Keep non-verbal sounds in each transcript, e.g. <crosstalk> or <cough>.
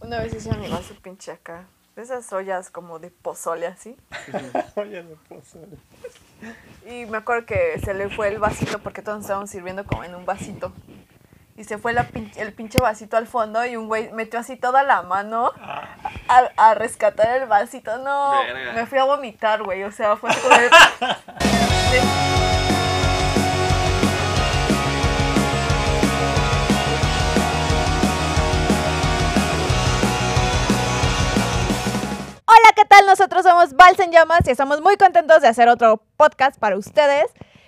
Una vez hice mi vaso pinche acá. De esas ollas como de pozole así. No puedo ser. Y me acuerdo que se le fue el vasito porque todos estábamos sirviendo como en un vasito. Y se fue la pin- el pinche vasito al fondo y un güey metió así toda la mano a, a rescatar el vasito. No, Verga. me fui a vomitar, güey. O sea, fue <laughs> como Nosotros somos Vals en Llamas y estamos muy contentos de hacer otro podcast para ustedes.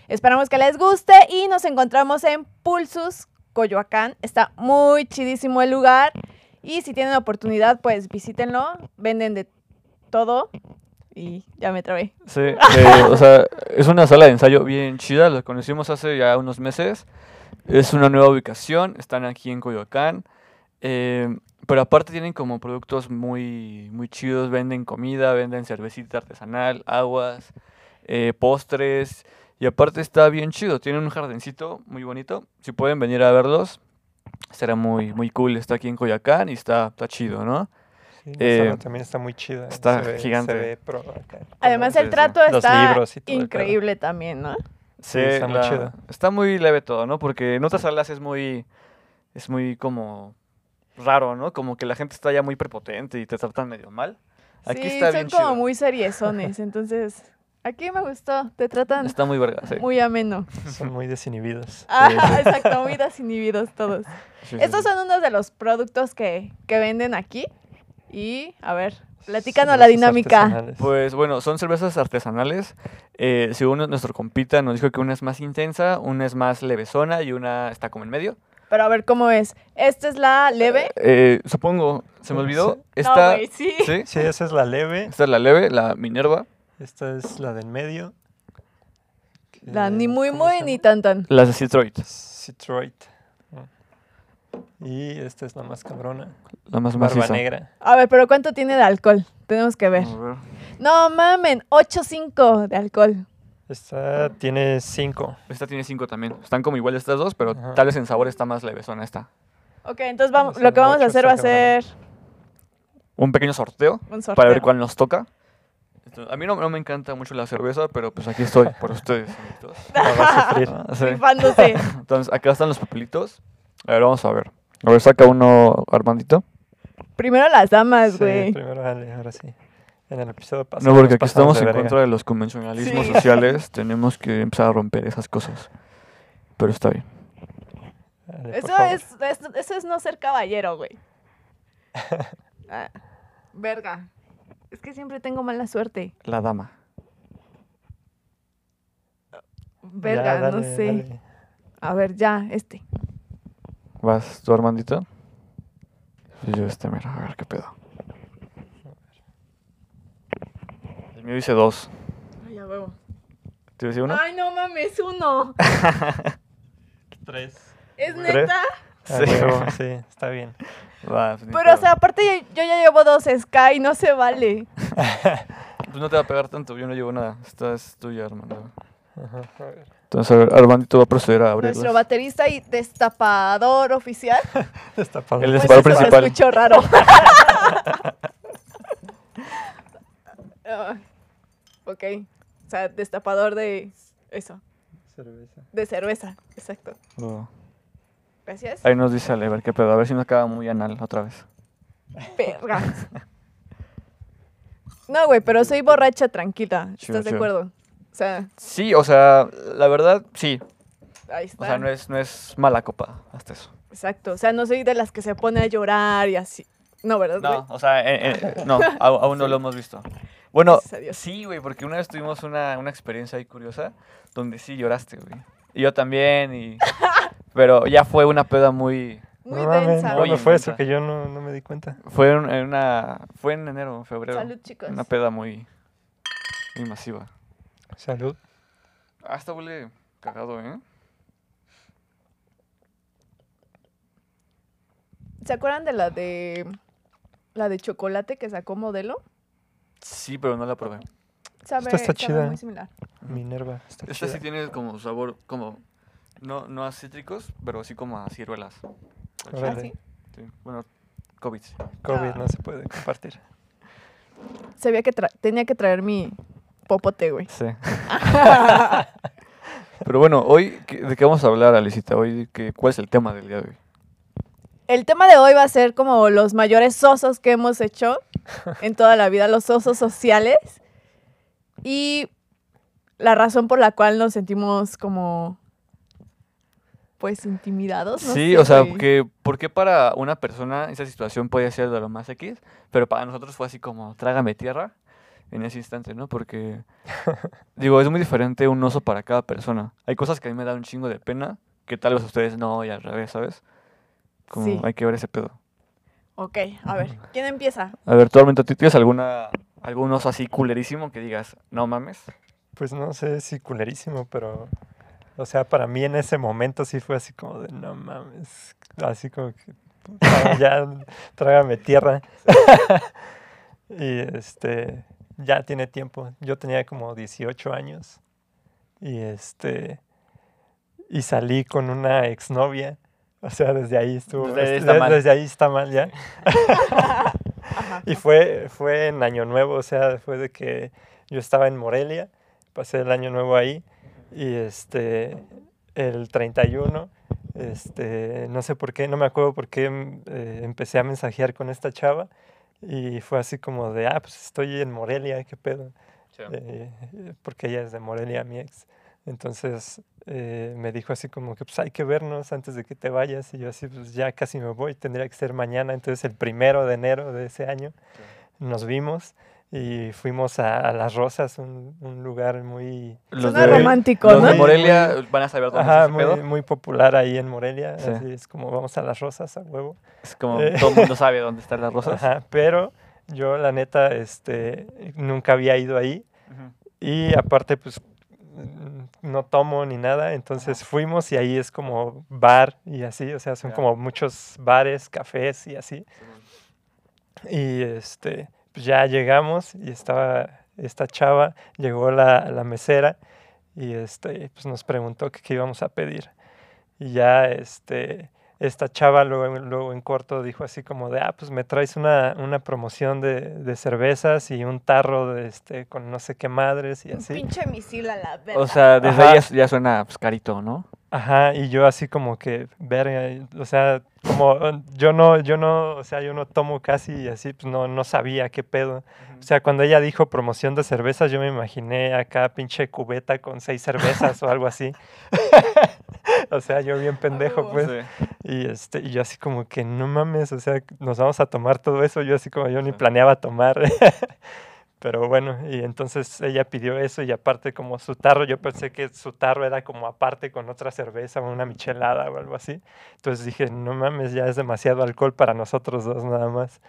Esperamos que les guste y nos encontramos en Pulsus, Coyoacán. Está muy chidísimo el lugar y si tienen oportunidad, pues visítenlo. Venden de todo y ya me trabé. Sí, o sea, es una sala de ensayo bien chida, la conocimos hace ya unos meses. Es una nueva ubicación, están aquí en Coyoacán. eh, pero aparte tienen como productos muy, muy chidos, venden comida, venden cervecita artesanal, aguas, eh, postres. Y aparte está bien chido, tienen un jardincito muy bonito. Si pueden venir a verlos, será muy, muy cool. Está aquí en Coyoacán y está, está chido, ¿no? Sí, Eh, también está muy chida. está se ve, gigante. Se ve pro acá. Además, Sí, el sí. trato Los está increíble también, ¿no? Sí, está muy chido. Está muy leve todo, ¿no? Porque en otras salas es muy, es muy como raro, ¿no? Como que la gente está ya muy prepotente y te tratan medio mal. Aquí sí, está son bien como chido. muy seriezones, entonces aquí me gustó, te tratan Está muy verga, sí. muy ameno. Son muy desinhibidos. Ah, exacto, muy desinhibidos todos. Sí, Estos sí. son unos de los productos que, que venden aquí. Y, a ver, platícanos la dinámica. Pues bueno, son cervezas artesanales. Eh, según nuestro compita nos dijo que una es más intensa, una es más levesona y una está como en medio. Pero a ver cómo es. Esta es la leve. Eh, supongo, se me olvidó. Sí. Esta, no, güey, sí. ¿sí? Sí, esa es la leve. Esta es la leve, la Minerva. Esta es la del medio. La que- ni muy ¿cómo muy ni tan tan. La de Citroid, Citroid. Y esta es la más cabrona. la más Barba maciza. negra. A ver, pero ¿cuánto tiene de alcohol? Tenemos que ver. A ver. No mamen, 8.5 de alcohol. Esta tiene 5. Esta tiene 5 también. Están como igual estas dos, pero Ajá. tal vez en sabor está más levesona esta. Ok, entonces vamos, lo que vamos a hacer va a ser Un pequeño sorteo, un sorteo. para ver cuál nos toca. Esto- A mí no, no me encanta mucho la cerveza, pero pues aquí estoy por ustedes. amiguitos. <laughs> A sufrir. Ah, sí. <laughs> Entonces, acá están los papelitos. A ver, vamos a ver. A ver, saca uno, Armandito. Primero las damas, Sí, güey. primero dale, ahora sí. En el episodio pasado. No, porque aquí estamos en verga. contra de los convencionalismos Sí. sociales. Tenemos que empezar a romper esas cosas. Pero está bien. Dale, Eso es, es- eso es no ser caballero, güey. <laughs> Ah, verga. Es que siempre tengo mala suerte. La dama. Verga, Ya, no sé. dale. A ver, ya, este. ¿Vas tú, Armandito? Yo este, mira, a ver qué pedo. El mío dice dos. Ay, a huevo. ¿Te decía uno? Ay, no mames, uno. <laughs> Tres. ¿Es ¿Tres? neta? Ah, Sí. sí, está bien. Va, pues, Pero, o sea, aparte yo, yo ya llevo dos Sky, no se vale. <laughs> Pues no te va a pegar tanto, yo no llevo nada. Esta es tuya, Armando. Ajá, a ver. Entonces, a ver, Armandito va a proceder a abrirlas. Nuestro baterista y destapador oficial. <laughs> Destapado. El Pues destapador eso se principal. escuchó raro. Ok. O sea, destapador de eso. Cerveza. De cerveza. Exacto. Oh. Gracias. Ahí nos dice Ale, a ver qué pedo. A ver si no acaba muy anal otra vez. Perra. No, güey, pero soy borracha tranquila. ¿Estás de acuerdo? O sea, Sí, o sea, la verdad, sí. ahí está. O sea, no es, no es mala copa, hasta eso. Exacto. O sea, no soy de las que se pone a llorar y así. No, ¿verdad? güey? No, o sea, eh, eh, no, <laughs> aún no lo hemos visto. Bueno, sí, güey, porque una vez tuvimos una, una experiencia ahí curiosa donde sí lloraste, güey. Y yo también, y... <laughs> Pero ya fue una peda muy... Muy no mames, densa. Muy ¿cuándo fue eso? Que yo no, no me di cuenta. Fue en, en una... Fue en enero, en febrero. Salud, chicos. Una peda muy... Muy masiva. Salud. Ah, esta huele cagado, ¿eh? ¿Se acuerdan de la de la de chocolate que sacó modelo? Sí, pero no la probé. Sabe, Esta está sabe chida. muy similar. Minerva. Está Esta sí chida. tiene como sabor, como... No, no a cítricos, pero sí como a ciruelas. ¿Ah, sí? Sí, Bueno, COVID. COVID Ah. no se puede compartir. Sabía que tra- tenía que traer mi popote, güey. Sí. <laughs> Pero bueno, hoy, ¿qué- ¿de qué vamos a hablar, Alicita? Hoy, ¿qué, ¿cuál es el tema del día de hoy? El tema de hoy va a ser como los mayores osos que hemos hecho en toda la vida, los osos sociales. Y la razón por la cual nos sentimos como, pues, intimidados. no sí, sé, o sea, que, ¿por qué para una persona esa situación puede ser de lo más X? Pero para nosotros fue así como, trágame tierra en ese instante, ¿no? Porque, <laughs> digo, es muy diferente un oso para cada persona. Hay cosas que a mí me dan un chingo de pena, que tal vez a ustedes no, y al revés, ¿sabes? Como Sí. hay que ver ese pedo. Ok, a ver, ¿quién empieza? A ver, tú, Armento, ¿tú tienes alguna, algún oso así culerísimo que digas, no mames? Pues no sé si culerísimo, pero. O sea, para mí en ese momento sí fue así como de no mames. Así como que. puta, ya, <laughs> trágame tierra. <laughs> y este. Ya tiene tiempo. Yo tenía como 18 años. Y este. Y salí con una exnovia. O sea, desde ahí estuvo. Desde ahí este, está mal. desde ahí está mal ya. <laughs> Y fue, fue en Año Nuevo, o sea, fue de que yo estaba en Morelia, pasé el Año Nuevo ahí, y este, el 31, este, no sé por qué, no me acuerdo por qué mm, eh, empecé a mensajear con esta chava, y fue así como de, ah, pues estoy en Morelia, qué pedo, eh, porque ella es de Morelia, mi ex. Entonces eh, me dijo así como que pues hay que vernos antes de que te vayas y yo así pues ya casi me voy, tendría que ser mañana, entonces el primero de enero de ese año nos vimos y fuimos a, a Las Rosas, un, un lugar muy, Los Suena de, romántico, los ¿no? de Morelia van a saber dónde ajá, es muy, pedo. muy popular ahí en Morelia, Sí. así es como vamos a Las Rosas a huevo. Es como Eh. todo el mundo <laughs> sabe dónde están las rosas. Ajá, pero yo la neta este, nunca había ido ahí. Y aparte, pues no tomo ni nada, entonces fuimos y ahí es como bar y así, o sea, son como muchos bares, cafés y así. Y este, pues ya llegamos y estaba esta chava, llegó la, la mesera y este, pues nos preguntó qué íbamos a pedir. Y ya este, esta chava luego, luego en corto dijo así como de, ah, pues me traes una, una promoción de, de cervezas y un tarro de este, con no sé qué madres y Un así. pinche misil a la verga. O sea, desde Ajá. ahí ya, ya suena pues, carito, ¿no? Ajá, y yo así como que, verga, o sea, como eh, yo no, yo no, o sea, yo no tomo casi y así, pues no, no sabía qué pedo. O sea, cuando ella dijo promoción de cervezas, yo me imaginé acá pinche cubeta con seis cervezas o algo así. <laughs> o sea, yo bien pendejo, pues. Sí. Y, este, y yo así como que no mames, o sea, nos vamos a tomar todo eso. Yo así como yo ni planeaba tomar. <laughs> Pero bueno, y entonces ella pidió eso y aparte como su tarro, yo pensé que su tarro era como aparte con otra cerveza o una michelada o algo así. Entonces dije, no mames, ya es demasiado alcohol para nosotros dos nada más.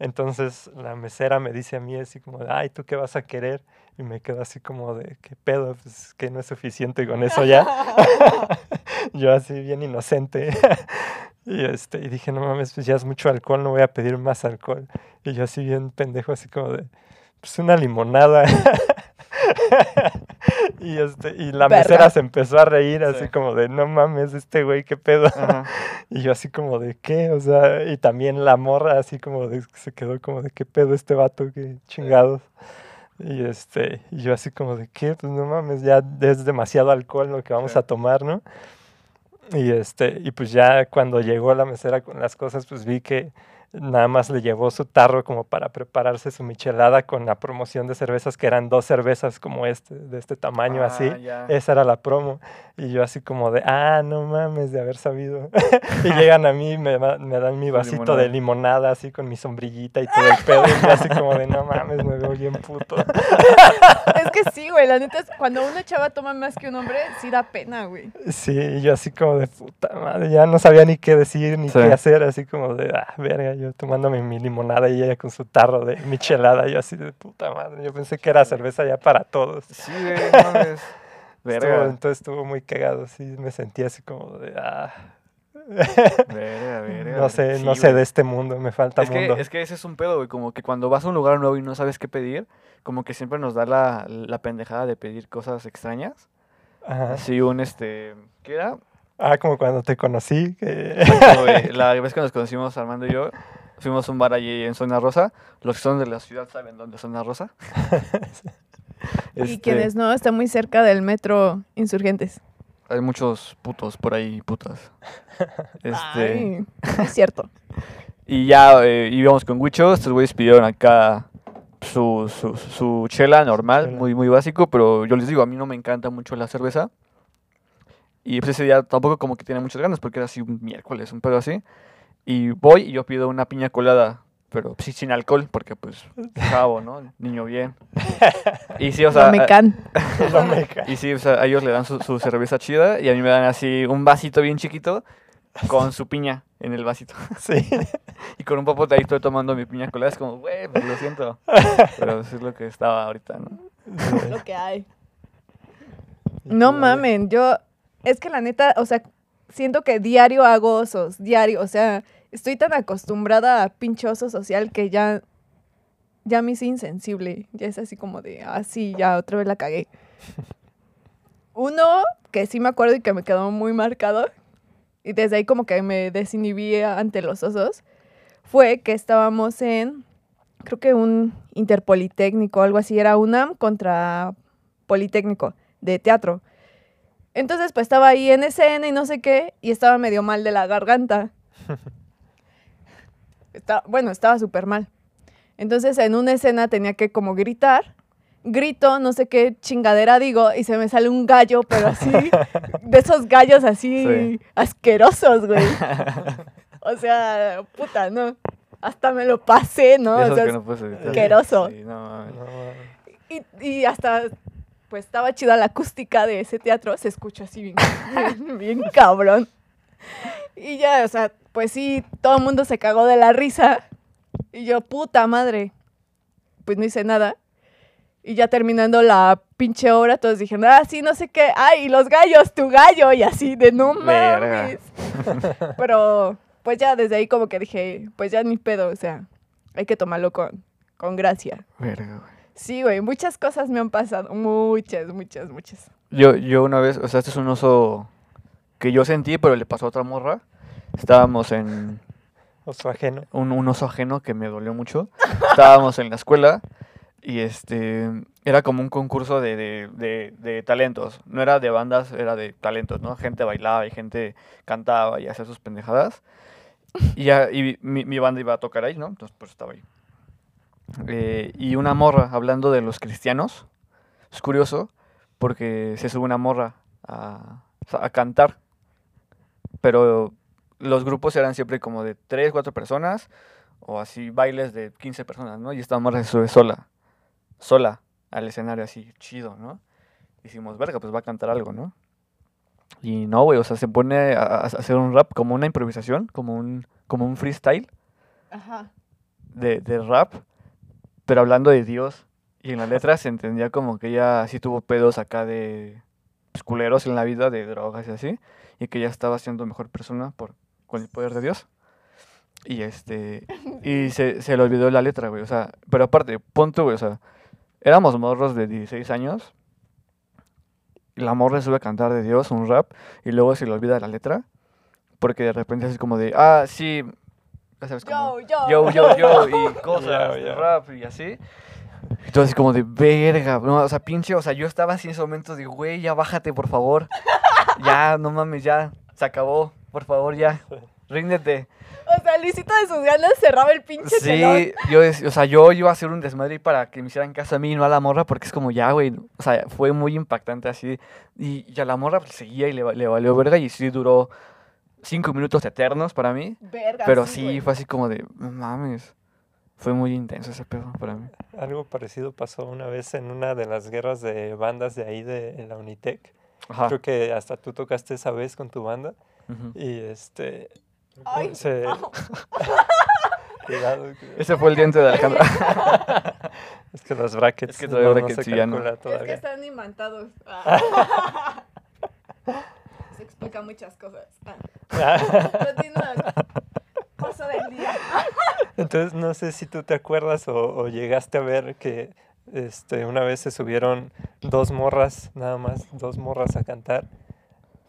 Entonces la mesera me dice a mí así como, ay, ¿tú qué vas a querer? Y me quedo así como de, ¿qué pedo? Pues que no es suficiente con eso ya. <laughs> <laughs> yo así bien inocente. <laughs> y, este, y dije, no mames, pues ya es mucho alcohol, no voy a pedir más alcohol. Y yo así bien pendejo, así como de, pues una limonada. <laughs> y, este, y la Verga. mesera se empezó a reír, así Sí. como de, no mames, este güey, qué pedo. Ajá. <laughs> Y yo así como de qué, o sea, y también la morra así como de, se quedó como de qué pedo este vato, qué chingados. Y este, y yo así como de qué, pues no mames, ya es demasiado alcohol lo que vamos Sí. a tomar, ¿no? Y este, y pues ya cuando llegó la mesera con las cosas, pues vi que nada más le llevó su tarro como para prepararse su michelada con la promoción de cervezas, que eran dos cervezas como este, de este tamaño así. Ah, ya. Esa era la promo. Y yo así como de, ah, no mames, de haber sabido. <laughs> y llegan a mí, me, me dan mi vasito de limonada. limonada así con mi sombrillita y todo el pedo. Y yo así como de, no mames, me veo bien puto. Es que sí, güey, la neta es cuando una chava toma más que un hombre, sí da pena, güey. Sí, y yo así como de puta madre, ya no sabía ni qué decir ni Sí. qué hacer, así como de, ah, verga, yo tomándome mi limonada y ella con su tarro de michelada, yo así de puta madre, yo pensé que era cerveza ya para todos. Sí, güey, mames. <laughs> Estuvo- entonces estuvo muy cagado, sí, me sentí así como de, ah, Verga, verga. no sé, Sí, no sé güey. de este mundo, me falta Es que, es que ese es un pedo, güey. Como que cuando vas a un lugar nuevo y no sabes qué pedir, como que siempre nos da la, la pendejada de pedir cosas extrañas. Ajá. Así un, este... ¿Qué era? Ah, como cuando te conocí, que... <laughs> La vez que nos conocimos Armando y yo, Fuimos a un bar allí en Zona Rosa. Los que son de la ciudad saben dónde es Zona Rosa. <laughs> Y Este, quienes no, está muy cerca del metro Insurgentes. Hay muchos putos por ahí, putas. <laughs> Este, Ay, es cierto. y ya eh, íbamos con Wicho. Estos güeyes pidieron acá su, su, su chela normal, Chela. muy, muy básico. Pero yo les digo, a mí no me encanta mucho la cerveza. Y pues ese día tampoco como que tenía muchas ganas porque era así un miércoles, un pedo así. Y voy y yo pido una piña colada, pero sí sin alcohol, porque pues chavo, ¿no? Niño bien. Y sí, o sea, no me a- can. <laughs> No me ca- y sí, o sea, a ellos le dan su, su cerveza chida y a mí me dan así un vasito bien chiquito con su piña en el vasito. <laughs> Sí. Y con un popote ahí estoy tomando mi piña colada. Es como, güey, pues lo siento. Pero eso es lo que estaba ahorita, ¿no? Lo que hay. No mamen, yo, es que la neta, o sea, siento que diario hago osos, diario, o sea, estoy tan acostumbrada a pinche oso social que ya, ya me hice insensible, ya es así como de, ah, sí, ya otra vez la cagué. <laughs> Uno que sí me acuerdo y que me quedó muy marcado, y desde ahí como que me desinhibí ante los osos, fue que estábamos en, creo que un interpolitécnico, algo así, era UNAM contra Politécnico de teatro. Entonces, pues estaba ahí en escena y no sé qué, y estaba medio mal de la garganta. <laughs> Está- bueno, estaba súper mal. Entonces, en una escena tenía que como gritar. Grito, no sé qué chingadera digo, y se me sale un gallo, pero así, de esos gallos así <laughs> Sí. asquerosos, güey. <laughs> O sea, puta, no. Hasta me lo pasé, ¿no? O sea, que no puedes asqueroso. Sí, no. No, y, y hasta, pues estaba chida la acústica de ese teatro, se escucha así bien, bien, <laughs> bien cabrón. Y ya, o sea, pues sí, todo el mundo se cagó de la risa. Y yo, puta madre, pues no hice nada. Y ya terminando la pinche obra, todos dijeron, ah, sí, no sé qué, ay, y los gallos, tu gallo, y así, de no Verga. mames. <laughs> Pero, pues ya desde ahí como que dije, pues ya ni pedo, o sea, hay que tomarlo con, con gracia. Verga, güey. Sí, güey, muchas cosas me han pasado. Muchas, muchas, muchas. Yo, yo una vez, o sea, este es un oso que yo sentí, pero le pasó a otra morra. Estábamos en Oso ajeno. un, un oso ajeno que me dolió mucho. Estábamos en la escuela y este era como un concurso de, de, de- de talentos. No era de bandas, era de talentos, ¿no? Gente bailaba y gente cantaba y hacía sus pendejadas. Y, ya, y mi, mi banda iba a tocar ahí, ¿no? Entonces, pues estaba ahí. Eh, y una morra, hablando de los cristianos, es curioso porque se sube una morra a, a cantar. Pero los grupos eran siempre como de 3, 4 personas o así bailes de 15 personas, ¿no? Y esta morra se sube sola, sola al escenario así, chido, ¿no? Hicimos, verga, pues va a cantar algo, ¿no? Y no, güey, o sea, se pone a, a hacer un rap como una improvisación, como un, como un freestyle Ajá. de, de rap, pero hablando de Dios. Y en la letra se entendía como que ella sí tuvo pedos acá de pues, culeros en la vida, de drogas y así, y que ella estaba siendo mejor persona por, con el poder de Dios. Y este, y <laughs> se, se le olvidó la letra, güey, o sea, pero aparte, punto, güey, o sea, éramos morros de 16 años, y la morra sube a cantar de Dios, un rap, y luego se le olvida la letra, porque de repente es como de, ah, sí, ya sabes, como, Yo, yo. yo, yo, yo, y <laughs> cosas de rap y así. Entonces, así como de verga, no, o sea, pinche, o sea, yo estaba así en ese momento de, güey, ya bájate, por favor. <laughs> ya, no mames, ya, se acabó, por favor, ya, ríndete. O sea, Luisito de sus ganas cerraba el pinche telón. Sí, yo, o sea, yo iba a hacer un desmadre para que me hicieran caso a mí y no a la morra, porque es como, ya, güey, o sea, fue muy impactante así. Y, y a la morra pues, seguía y le, le valió verga y sí duró cinco minutos eternos para mí. Verga, Pero sí, güey. fue así como de, no mames. Fue muy intenso ese pedo para mí. Algo parecido pasó una vez en una de las guerras de bandas de ahí de la Unitec. Ajá. Creo que hasta tú tocaste esa vez con tu banda. ujú. Y este. Ay, se- <laughs> que- Ese fue el diente de Alejandra. <laughs> Es que los brackets. Es que no, no se ya no. Es que están imantados. Ah. <laughs> Explica muchas cosas. Ah. <laughs> Paso del día. Entonces, no sé si tú te acuerdas o, o llegaste a ver que este, una vez se subieron dos morras, nada más, dos morras a cantar.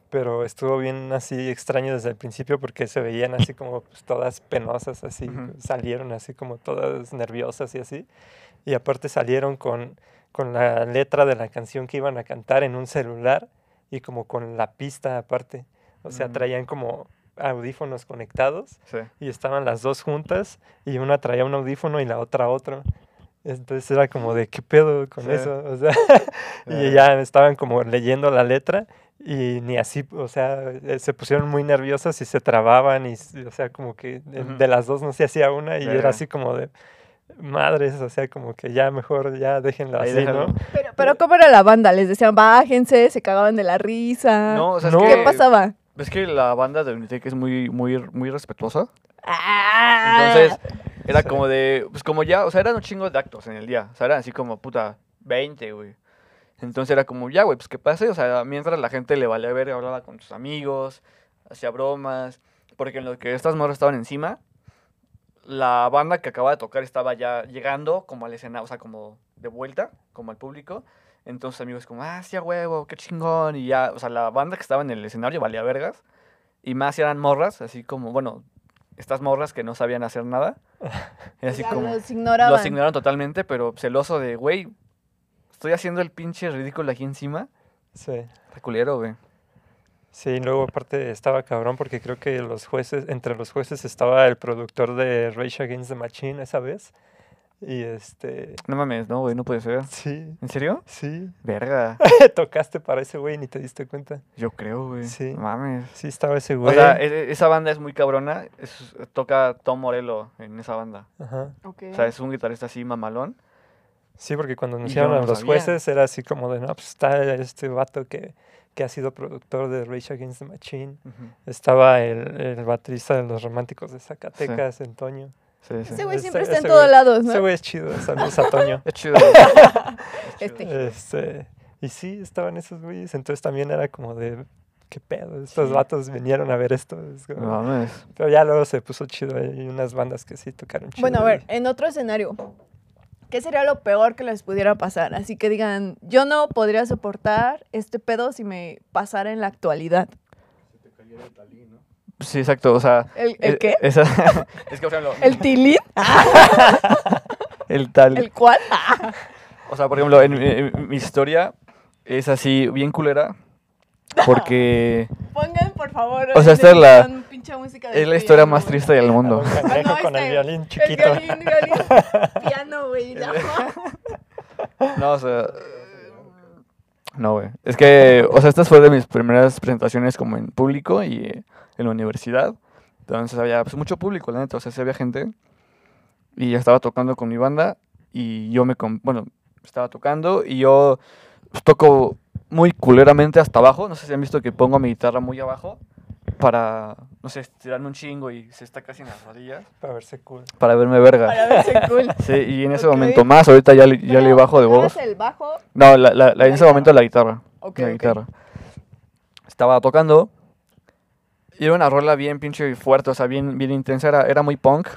pero estuvo bien así extraño desde el principio porque se veían así como pues, todas penosas, así, salieron así como todas nerviosas y así. Y aparte salieron con, con la letra de la canción que iban a cantar en un celular y como con la pista aparte. O sea, Mm. traían como audífonos conectados Sí. y estaban las dos juntas y una traía un audífono y la otra otro. Entonces era como de qué pedo con Sí. eso, o sea, <laughs> y ya estaban como leyendo la letra y ni así, o sea, eh, se pusieron muy nerviosas y se trababan y, o sea, como que de, las dos no se hacía una y era así como de madres, o sea, como que ya mejor ya déjenlo Ahí así, déjalo. ¿no? Pero, pero ¿cómo era la banda? Les decían, bájense, se cagaban de la risa. No, o sea, es No. que- ¿Qué pasaba? Es que la banda de Unitec es muy, muy, muy respetuosa. Ah. Entonces, era Sí. como de, pues como ya, o sea, eran un chingo de actos en el día. O sea, eran así como, puta, 20, güey. Entonces era como, ya, güey, pues que pase. O sea, mientras la gente le valía ver, hablaba con sus amigos, hacía bromas. Porque en lo que estas morras estaban encima, la banda que acababa de tocar estaba ya llegando como al escenario, o sea, como de vuelta, como al público. Entonces amigos como, ah, sí, a huevo, qué chingón. Y ya, o sea, la banda que estaba en el escenario valía vergas. Y más eran morras, así como, bueno, estas morras que no sabían hacer nada. <laughs> Y así como, los ignoraban. los ignoraron totalmente, pero celoso de, güey, estoy haciendo el pinche ridículo aquí encima. Sí. Está culero, güey. Sí, luego aparte estaba cabrón porque creo que los jueces, entre los jueces estaba el productor de Rage Against the Machine esa vez. Y este, No mames, no, güey, no puede ser. sí, ¿En serio? sí. Verga. <laughs> Tocaste para ese güey y ni te diste cuenta. Yo creo, güey. Sí. No mames. Sí, estaba ese O güey. sea, e- esa banda es muy cabrona. es- toca Tom Morello en esa banda. Ajá. Ok. O sea, es un guitarrista así mamalón. Sí, porque cuando anunciaron no a lo los sabía. jueces era así como de, no, pues está este vato que, que ha sido productor de Rage Against the Machine. Estaba el, el baterista de los románticos de Zacatecas, en Toño. Sí, sí. Ese güey Ese- siempre está en ese todos lados, ¿no? Ese güey es chido, saludos a Toño. <laughs> Es chido. Es. <laughs> Este. Este, y sí, estaban esos güeyes, entonces también era como de, ¿qué pedo? Estos Sí. vatos vinieron a ver esto. es como- No mames. Pero ya luego se puso chido, hay unas bandas que sí tocaron chido. Bueno, a ver, y- en otro escenario, ¿qué sería lo peor que les pudiera pasar? Así que digan, yo no podría soportar este pedo si me pasara en la actualidad. Sí, exacto. O sea. ¿El, el qué? esa- <laughs> es que, por ejemplo. ¿El tilín? <laughs> el tal. ¿El cuál? <laughs> O sea, por ejemplo, en, mi- en mi historia es así, bien culera. Porque Pongan, por favor, O sea, esta es la- pinche música de es la historia piano, más güey. triste del mundo. Ah, no, con el este, violín El chiquito. violín, violín, <laughs> piano, güey. no. No, o sea. No, güey. Es que, o sea, estas fue de mis primeras presentaciones como en público y eh, en la universidad. Entonces había pues, mucho público, la neta. O sea, sí había gente. Y estaba tocando con mi banda. Y yo me. Bueno, estaba tocando. Y yo pues, toco muy culeramente hasta abajo. No sé si han visto que pongo mi guitarra muy abajo. Para, no sé, estirarme un chingo y se está casi en las rodillas. Para verse cool. Para verme verga. Para verse cool. <laughs> Sí, y en ese momento más. Ahorita ya, le- ya le bajo de ¿grabas voz. el bajo? No, la, la- en ese momento la guitarra. Ok, la guitarra. Estaba tocando. Y era una rola bien pinche fuerte, o sea, bien, bien intensa. Era, era muy punk.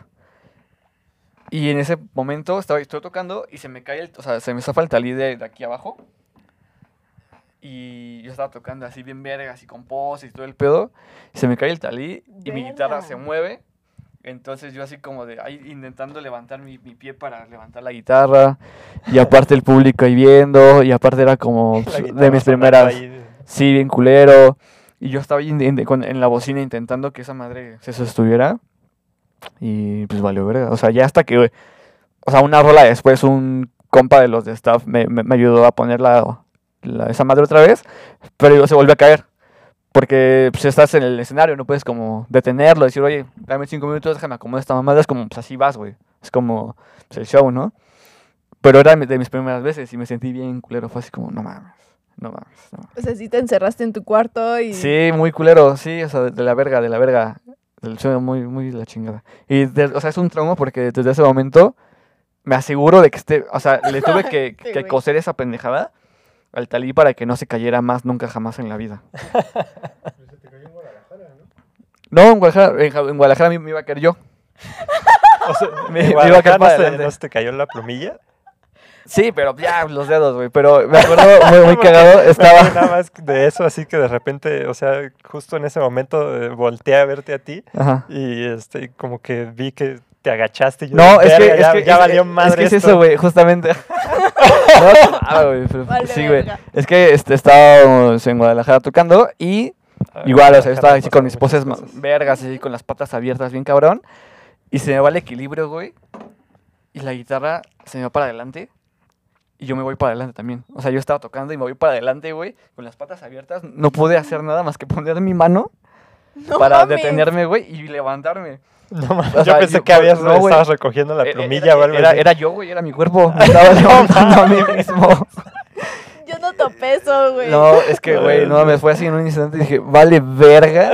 Y en ese momento estaba, estoy tocando y se me cae el, o sea, se me zafa el talí de, de aquí abajo. Y yo estaba tocando así bien verga, así con poses y todo el pedo. Se me cae el talí y mi guitarra se mueve. Entonces yo así como de ahí intentando levantar mi, mi pie para levantar la guitarra. Y aparte el público ahí viendo. Y aparte era como pues, de mis primeras. ahí Sí, bien culero. Y yo estaba ahí en, en- en la bocina intentando que esa madre se sostuviera. Y pues valió verga. O sea, ya hasta que. O sea, una rola después, un compa de los de staff me, me- me ayudó a poner la, esa madre otra vez. Pero se volvió a caer. Porque pues, estás en el escenario, no puedes como detenerlo, decir, oye, dame cinco minutos, déjame acomodar esta mamada. Es como, pues así vas, güey. Es como pues, el show, ¿no? Pero era de mis primeras veces y me sentí bien culero. Fue así como, no mames, no mames, no mames. O sea, sí te encerraste en tu cuarto y... Sí, muy culero, sí, o sea, de, la verga, de la verga. Del sueño muy, muy la chingada. Y, de- o sea, es un trauma porque desde ese momento me aseguro de que esté, o sea, le tuve que, <laughs> que coser esa pendejada al talí para que no se cayera más nunca jamás en la vida. <laughs> No, en Guadalajara, en, Ja- en Guadalajara me, me iba a caer yo. <laughs> O sea, Me- en me iba a caer Guadalajara para no se- adelante. ¿no se te cayó la plumilla? Sí, pero ya, los dedos, güey. Pero me acuerdo <laughs> muy, muy cagado. Estaba. nada más de eso, así que de repente, o sea, justo en ese momento eh, volteé a verte a ti Ajá. y este, como que vi que te agachaste y yo No, es que, "Verga, es ya, que, ya es- valió es madre que es esto". eso, güey, justamente. No, <laughs> ah, güey, pero- Vale, sí, güey. Es que este, estábamos en Guadalajara tocando y Ah, igual, o sea, estaba así con mis poses vergas, así con las patas abiertas, bien cabrón. Y se me va el equilibrio, güey. Y la guitarra se me va para adelante. Y yo me voy para adelante también. O sea, yo estaba tocando y me voy para adelante, güey. Con las patas abiertas. No pude hacer nada más que poner mi mano No para mames. detenerme, güey, y levantarme. No, mames, O yo pensé yo- que habías, no, estabas recogiendo la Era- plumilla era, o algo era, así. era yo, güey, era mi cuerpo. <laughs> Me estaba levantando a mí mismo. Yo no topé eso, güey. No, es que, güey, no, me fue así en un instante y dije, vale, verga.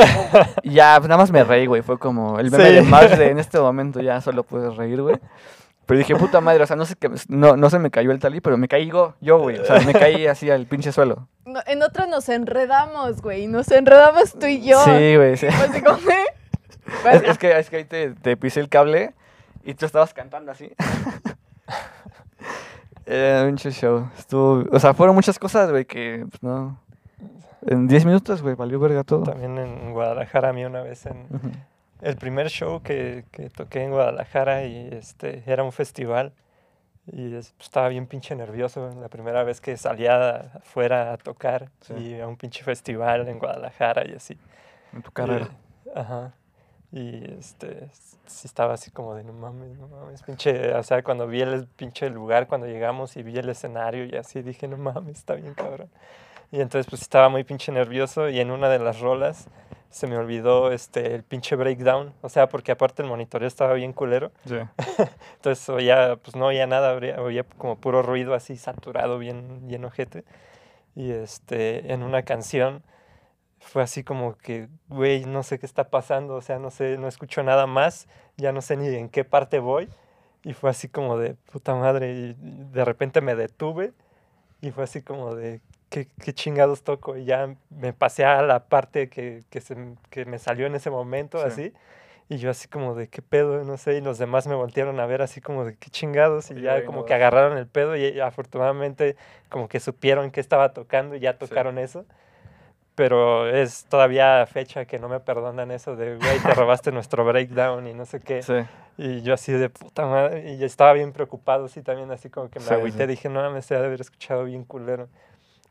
Y ya, pues, nada más me reí, güey. Fue como el meme Sí. de Marx de en este momento ya solo puedes reír, güey. Pero dije, puta madre, o sea, no sé qué, no, no se me cayó el talí, pero me caí yo, yo, güey. O sea, me caí así al pinche suelo. No, en otra nos enredamos, güey. Nos enredamos tú y yo. Sí, güey, sí. Pues, <laughs> ¿eh? Es, es que, es que ahí te, te pisé el cable y tú estabas cantando así. <laughs> Era un pinche show. Estuvo, o sea, fueron muchas cosas, güey, que, pues, no... En 10 minutos, güey, valió verga todo. También en Guadalajara, a mí una vez en. El primer show que, que toqué en Guadalajara y este era un festival y es- pues, estaba bien pinche nervioso la primera vez que salía afuera a tocar Sí. y a un pinche festival en Guadalajara y así. En tu carrera. Y- ajá. Y este, sí estaba así como de no mames, no mames, pinche, o sea, cuando vi el pinche lugar, cuando llegamos y vi el escenario y así, dije, no mames, está bien cabrón. Y entonces pues estaba muy pinche nervioso y en una de las rolas se me olvidó este, el pinche breakdown, o sea, porque aparte el monitoreo estaba bien culero, Sí. <laughs> entonces oía, pues no oía nada, oía, oía como puro ruido así saturado, bien, bien ojete. Y este, en una canción fue así como que, güey, no sé qué está pasando, o sea, no sé, no escucho nada más, ya no sé ni en qué parte voy. Y fue así como de puta madre, y y de repente me detuve y fue así como de, ¿qué, qué chingados toco? Y ya me pasé a la parte que, que, se que me salió en ese momento, Sí. así. Y yo así como de, ¿qué pedo? No sé, y los demás me voltearon a ver así como de, ¿qué chingados? Y Y ya como no que agarraron el pedo y afortunadamente como que supieron que estaba tocando y ya tocaron eso. Pero es todavía fecha que no me perdonan eso de, güey, te robaste <laughs> nuestro breakdown y no sé qué. Sí. Y yo así de puta madre. Y yo estaba bien preocupado, sí, también así como que me Sí, agüité. sí. Dije, no mames, se ha de haber escuchado bien culero.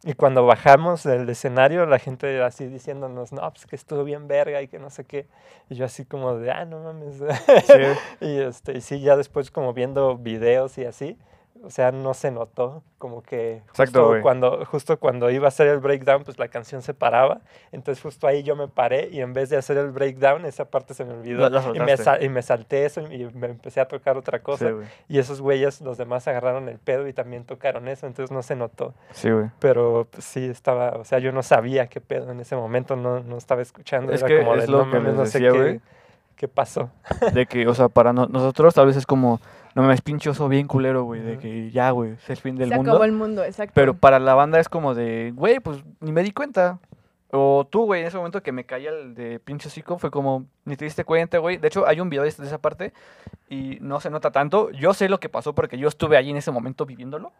Y cuando bajamos del escenario, la gente así diciéndonos, no, pues que estuvo bien verga y que no sé qué. Y yo así como de, ah, no mames. Sí. <laughs> y, este, y sí, ya después como viendo videos y así, o sea, no se notó, como que Exacto, justo güey. cuando, justo cuando iba a hacer el breakdown, pues la canción se paraba, entonces justo ahí yo me paré y en vez de hacer el breakdown, esa parte se me olvidó La- la y, me y salté eso y me empecé a tocar otra cosa Sí, y esos güeyes, los demás agarraron el pedo y también tocaron eso, entonces no se notó, Sí, güey. pero pues, sí estaba, o sea, yo no sabía qué pedo en ese momento, no, no estaba escuchando, Es era que como es de, lo no que les no sé decía, qué, güey. qué pasó. De que, o sea, para no- nosotros tal vez es como, no me pinche oso bien culero, güey. De que ya, güey, es el fin del Se mundo. acabó el mundo, exacto. Pero para la banda es como de, güey, pues ni me di cuenta. O tú, güey, en ese momento que me caía el de pinche hocico, fue como, ni te diste cuenta, güey. De hecho, hay un video de, esa parte y no se nota tanto. Yo sé lo que pasó porque yo estuve allí en ese momento viviéndolo.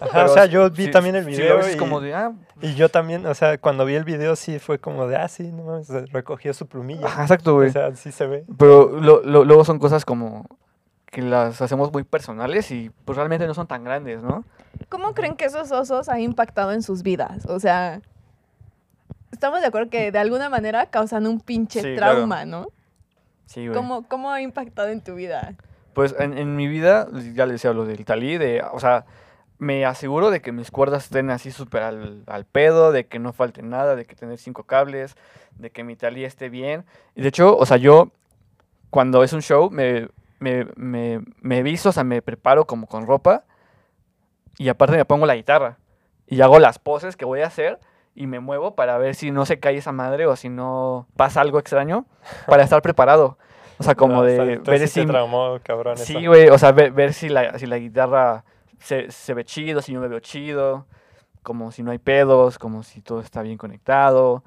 Ajá, o sea, yo vi también el video y, como de, ah, y yo también, o sea, cuando vi el video sí fue como de, ah, sí, no mames, recogió su plumilla. ajá, exacto, o güey. sea, sí se ve. Pero lo- lo- luego son cosas como que las hacemos muy personales y pues realmente no son tan grandes, ¿no? ¿Cómo creen que esos osos han impactado en sus vidas? O sea, estamos de acuerdo que de alguna manera causan un pinche Sí, claro. trauma, ¿no? Sí, güey. ¿Cómo, ¿Cómo ha impactado en tu vida? Pues en, en mi vida, ya les decía lo del talí, de, o sea, me aseguro de que mis cuerdas estén así súper al, al pedo, de que no falte nada, de que tener cinco cables, de que mi talí esté bien. Y de hecho, o sea, yo cuando es un show me, me, me, me visto, o sea, me preparo como con ropa y aparte me pongo la guitarra y hago las poses que voy a hacer y me muevo para ver si no se cae esa madre o si no pasa algo extraño <laughs> para estar preparado. O sea, como No, o de sea, ver si te traumó, cabrón. Sí, güey, o sea, ver, ver si, la, si la guitarra se, se ve chido, si yo me veo chido, como si no hay pedos, como si todo está bien conectado.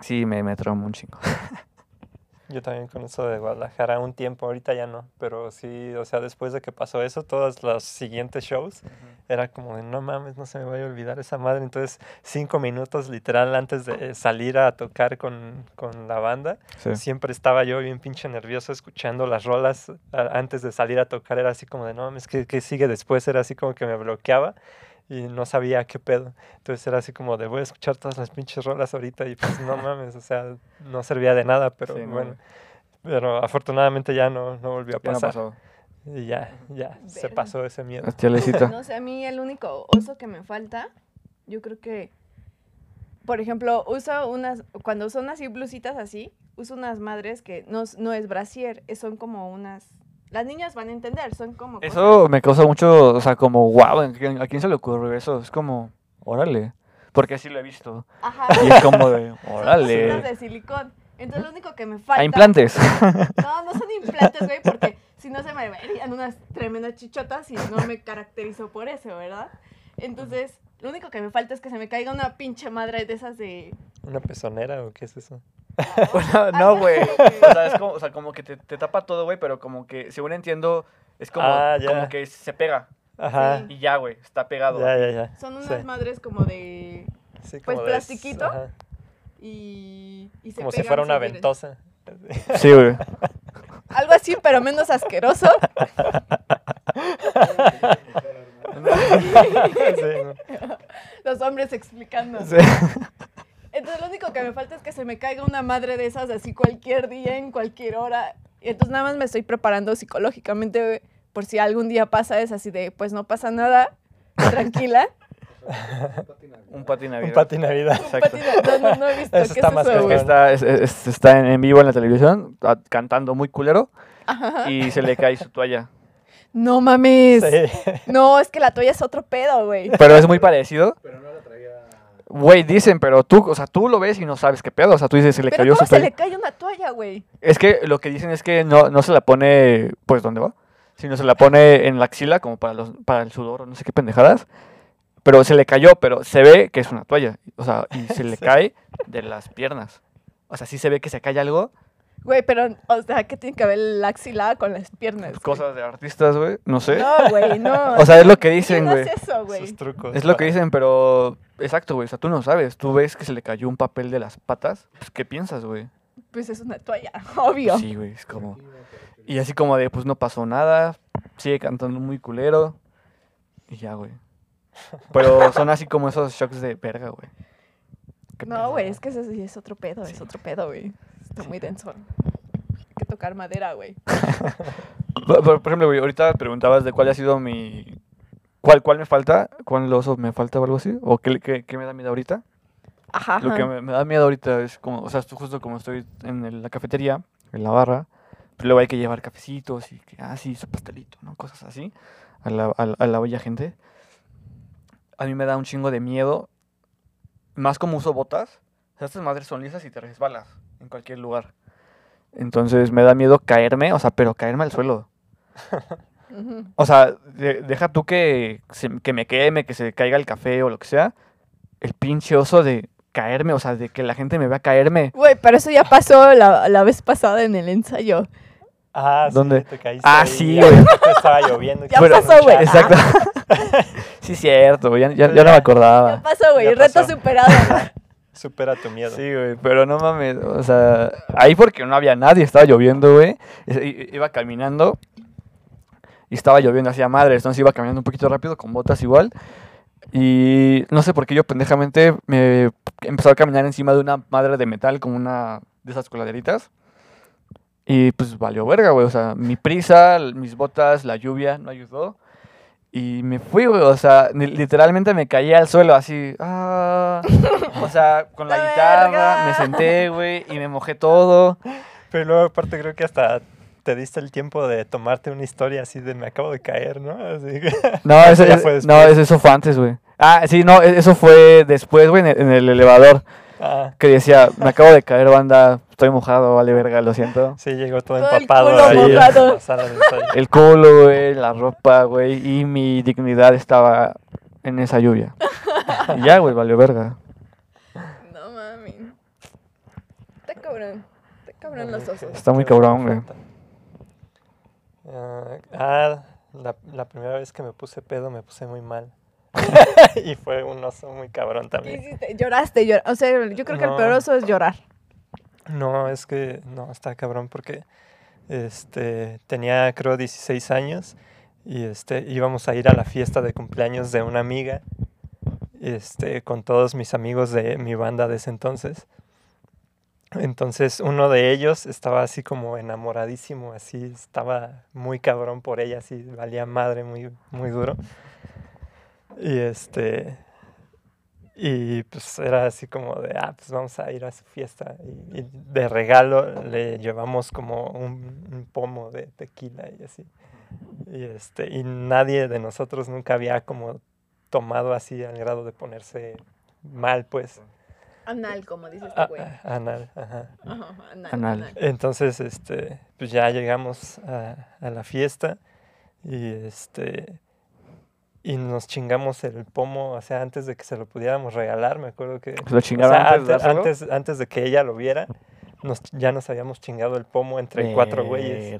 Sí, me, me trauma un chingo. <laughs> Yo también con eso de Guadalajara un tiempo, ahorita ya no, pero sí, o sea, después de que pasó eso, todos los siguientes shows, era como de, no mames, no se me vaya a olvidar esa madre. Entonces, cinco minutos literal antes de salir a tocar con, con la banda, Sí. siempre estaba yo bien pinche nervioso escuchando las rolas antes de salir a tocar. Era así como de, no mames, ¿qué, qué sigue después? Era así como que me bloqueaba y no sabía qué pedo. Entonces era así como de, voy a escuchar todas las pinches rolas ahorita y pues no mames, o sea, no servía de nada, pero Sí, no, bueno. güey. Pero afortunadamente ya no, no volvió a Ya no pasar. pasó. y ya, ya, se Verga. pasó ese miedo. <laughs> No sé, a mí el único oso que me falta, yo creo que, por ejemplo, uso unas, cuando son así blusitas así, uso unas madres que no, no es brasier, son como unas, las niñas van a entender, son como... cosas- Eso me causa mucho, o sea, como, wow, ¿a quién se le ocurrió eso? Es como, órale. Porque sí lo he visto. Ajá. Y es como de, <laughs> Son órale. cositas de silicón. Entonces lo único que me falta... A implantes. <laughs> No, no son implantes, güey, porque si no se me verían unas tremendas chichotas y no me caracterizo por eso, ¿verdad? Entonces, lo único que me falta es que se me caiga una pinche madre de esas de... ¿Una pezonera o qué es eso? Bueno, <laughs> no, güey. O sea, es como, o sea, como que te, te tapa todo, güey, pero como que, según entiendo, es como, Ah, ya. como que se pega. Ajá. Y ya, güey, está pegado. Ya, ya, ya. Son unas Sí. madres como de... Sí, pues, como de- plastiquito. ajá. Y, y se Como si pegan fuera una ventosa. Sí, güey. Algo así, pero menos asqueroso. <laughs> Sí, ¿no? Los hombres explicando. Sí. Entonces lo único que me falta es que se me caiga una madre de esas así cualquier día, en cualquier hora. Y entonces nada más me estoy preparando psicológicamente por si algún día pasa es así de, pues no pasa nada, tranquila. Un pati Un navideño. pati Navidad. Exacto. Patina, no, no, no he visto Eso qué está es más eso, Es que güey. está, es- es- está en, vivo en la televisión, a- cantando muy culero, y se le cae su toalla. No mames. Sí. No, es que la toalla es otro pedo, güey. Pero es muy parecido. Güey, dicen, pero tú, o sea, tú lo ves y no sabes qué pedo. O sea, tú dices, se le Pero cayó ¿cómo su se le cae una toalla, güey? Es que lo que dicen es que no, no se la pone, pues, ¿dónde va? Sino se la pone en la axila, como para, los, para el sudor o no sé qué pendejadas. Pero se le cayó, pero se ve que es una toalla. O sea, y se le <laughs> Sí. cae de las piernas. O sea, sí se ve que se cae algo. Güey, pero, o sea, ¿qué tiene que ver la axila con las piernas? güey? Cosas de artistas, güey. No sé. No, güey, no. <laughs> O sea, es lo que ¿Quién dicen, güey. hace eso, güey? Trucos. Es lo que dicen, pero... Exacto, güey. O sea, tú no sabes. Tú ves que se le cayó un papel de las patas. Pues, ¿qué piensas, güey? Pues es una toalla, <laughs> obvio. Sí, güey. Es como... Y así como de, pues, no pasó nada. Sigue cantando muy culero. Y ya, güey. Pero son así como esos shocks de verga, güey. No, güey, es que eso sí es otro pedo, es otro pedo, güey. Está muy denso. Hay que tocar madera, güey. Por, <laughs> por- por ejemplo, güey, ahorita preguntabas de cuál ha sido mi... ¿Cuál, cuál me falta? ¿Cuál oso me falta o algo así? ¿O qué, qué, qué me da miedo ahorita? Ajá. Lo que me, me da miedo ahorita es como, o sea, justo como estoy en la cafetería, en la barra, pero luego hay que llevar cafecitos y que, ah, sí, su pastelito, ¿no? Cosas así, a la, a, la- a la bella gente. A mí me da un chingo de miedo, más como uso botas, o sea, estas madres son lisas y te resbalas en cualquier lugar. Entonces me da miedo caerme, o sea, pero caerme al suelo. <laughs> O sea, de- deja tú que, se- que me queme, que se caiga el café o lo que sea. El pinche oso de caerme, o sea, de que la gente me vea caerme. Güey, pero eso ya pasó la, la vez pasada en el ensayo. Ah, sí, ¿Dónde? te caíste Ah, ahí, sí, <laughs> güey. Estaba lloviendo. Ya te pasó, güey. Exacto. <laughs> sí, cierto, güey, ya, ya- ya no me Ya acordaba. pasó, güey. Ya Reto pasó. superado. <laughs> Supera tu miedo. Sí, güey, pero no mames, o sea, ahí porque no había nadie, estaba lloviendo, güey. Iba caminando y estaba lloviendo hacia madres, entonces iba caminando un poquito rápido con botas igual. Y no sé por qué yo pendejamente me empezó a caminar encima de una madre de metal como una de esas coladeritas. Y pues valió verga, güey. O sea, mi prisa, mis botas, la lluvia no ayudó. Y me fui, güey. O sea, literalmente me caí al suelo así. ah. O sea, <laughs> con la ¡La guitarra, verga! me senté, güey, y me mojé todo. Pero luego aparte creo que hasta te diste el tiempo de tomarte una historia así de me acabo de caer, ¿no? Así que- <laughs> <laughs> No, Eso eso, fue no, después. eso, eso fue antes, güey. Ah, sí, no, e- eso fue después, güey, en el- en el elevador. Ah, Que decía, me <laughs> acabo de caer, banda, estoy mojado, vale verga, lo siento. sí, llegó todo, Todo el empapado culo ahí. El culo, güey, la ropa, güey, y mi dignidad estaba en esa lluvia. Y ya, güey, valió verga. No mami. Está cabrón. Está cabrón los osos. Está muy cabrón, güey. Foto. Ah, ah, la, la primera vez que me puse pedo me puse muy mal. <laughs> y fue un oso muy cabrón ¿Qué también. hiciste? Lloraste, llor- O sea, yo creo que el No. peor oso es llorar. No, es que no, está cabrón porque este, tenía creo 16 años y este, íbamos a ir a la fiesta de cumpleaños de una amiga este, con todos mis amigos de mi banda de ese entonces. Entonces uno de ellos estaba así como enamoradísimo, así estaba muy cabrón por ella, así valía madre muy, muy duro. Y este, y pues era así como de, ah, pues vamos a ir a su fiesta. Y, y de regalo le llevamos como un, un pomo de tequila y así. Y, este, y nadie de nosotros nunca había como tomado así al grado de ponerse mal, pues. Anal, como dice este Ah, güey. ah, anal, ajá. Ajá, anal, Anal. anal. Entonces, este, pues ya llegamos a, a la fiesta y este y nos chingamos el pomo, o sea, antes de que se lo pudiéramos regalar, me acuerdo que ¿Se lo o chingaron sea, antes antes, dárselo? antes, antes de que ella lo viera, nos, ya nos habíamos chingado el pomo entre cuatro güeyes.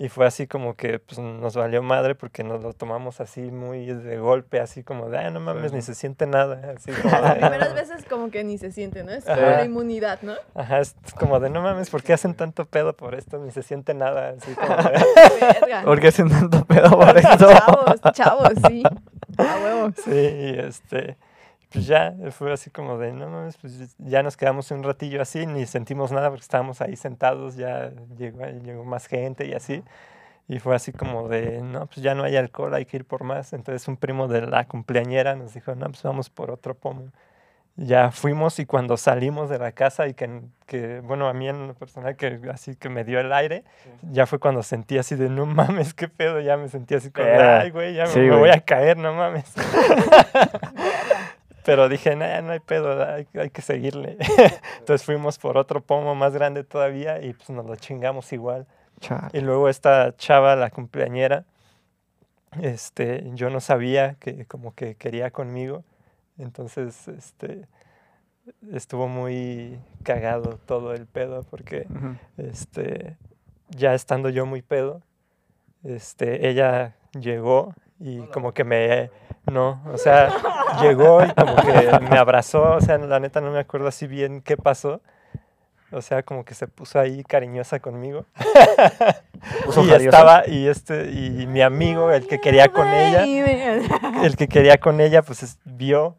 Y fue así como que pues, nos valió madre porque nos lo tomamos así muy de golpe, así como de, ah, no mames, ni se siente nada. Así como Las de, primeras veces como que ni se siente, ¿no? Es Ajá. como la inmunidad, ¿no? Ajá, es como de, no mames, ¿por qué hacen tanto pedo por esto? Ni se siente nada. Así como de, <laughs> Verga. ¿Por qué hacen tanto pedo por <laughs> esto? Chavos, chavos, sí. <laughs> A huevo. Sí, y este, pues ya fue así como de, no mames, pues ya nos quedamos un ratillo así, ni sentimos nada porque estábamos ahí sentados, ya llegó, llegó más gente y así. Y fue así como de, no, pues ya no hay alcohol, hay que ir por más. Entonces un primo de la cumpleañera nos dijo, no, pues vamos por otro pomo. Ya fuimos y cuando salimos de la casa y que, que bueno, a mí en lo personal que así que me dio el aire, ya fue cuando sentí así de, no mames, qué pedo, ya me sentí así como, ay, güey, ya me, Sí, me güey. voy a caer, no mames. <laughs> Pero dije, nah, no hay pedo, hay, hay que seguirle. <laughs> Entonces fuimos por otro pomo más grande todavía y pues nos lo chingamos igual. Chale. Y luego esta chava, la cumpleañera, este, yo no sabía que como que quería conmigo. Entonces, este, estuvo muy cagado todo el pedo porque, Ujú. este, ya estando yo muy pedo, este, ella llegó y como que me, no, o sea, <laughs> llegó y como que me abrazó, o sea, la neta no me acuerdo así bien qué pasó. O sea, como que se puso ahí cariñosa conmigo. ¿Puso <laughs> y jariosa? estaba, y este, y mi amigo, el que quería con ella, <laughs> el que quería con ella, pues es- vio.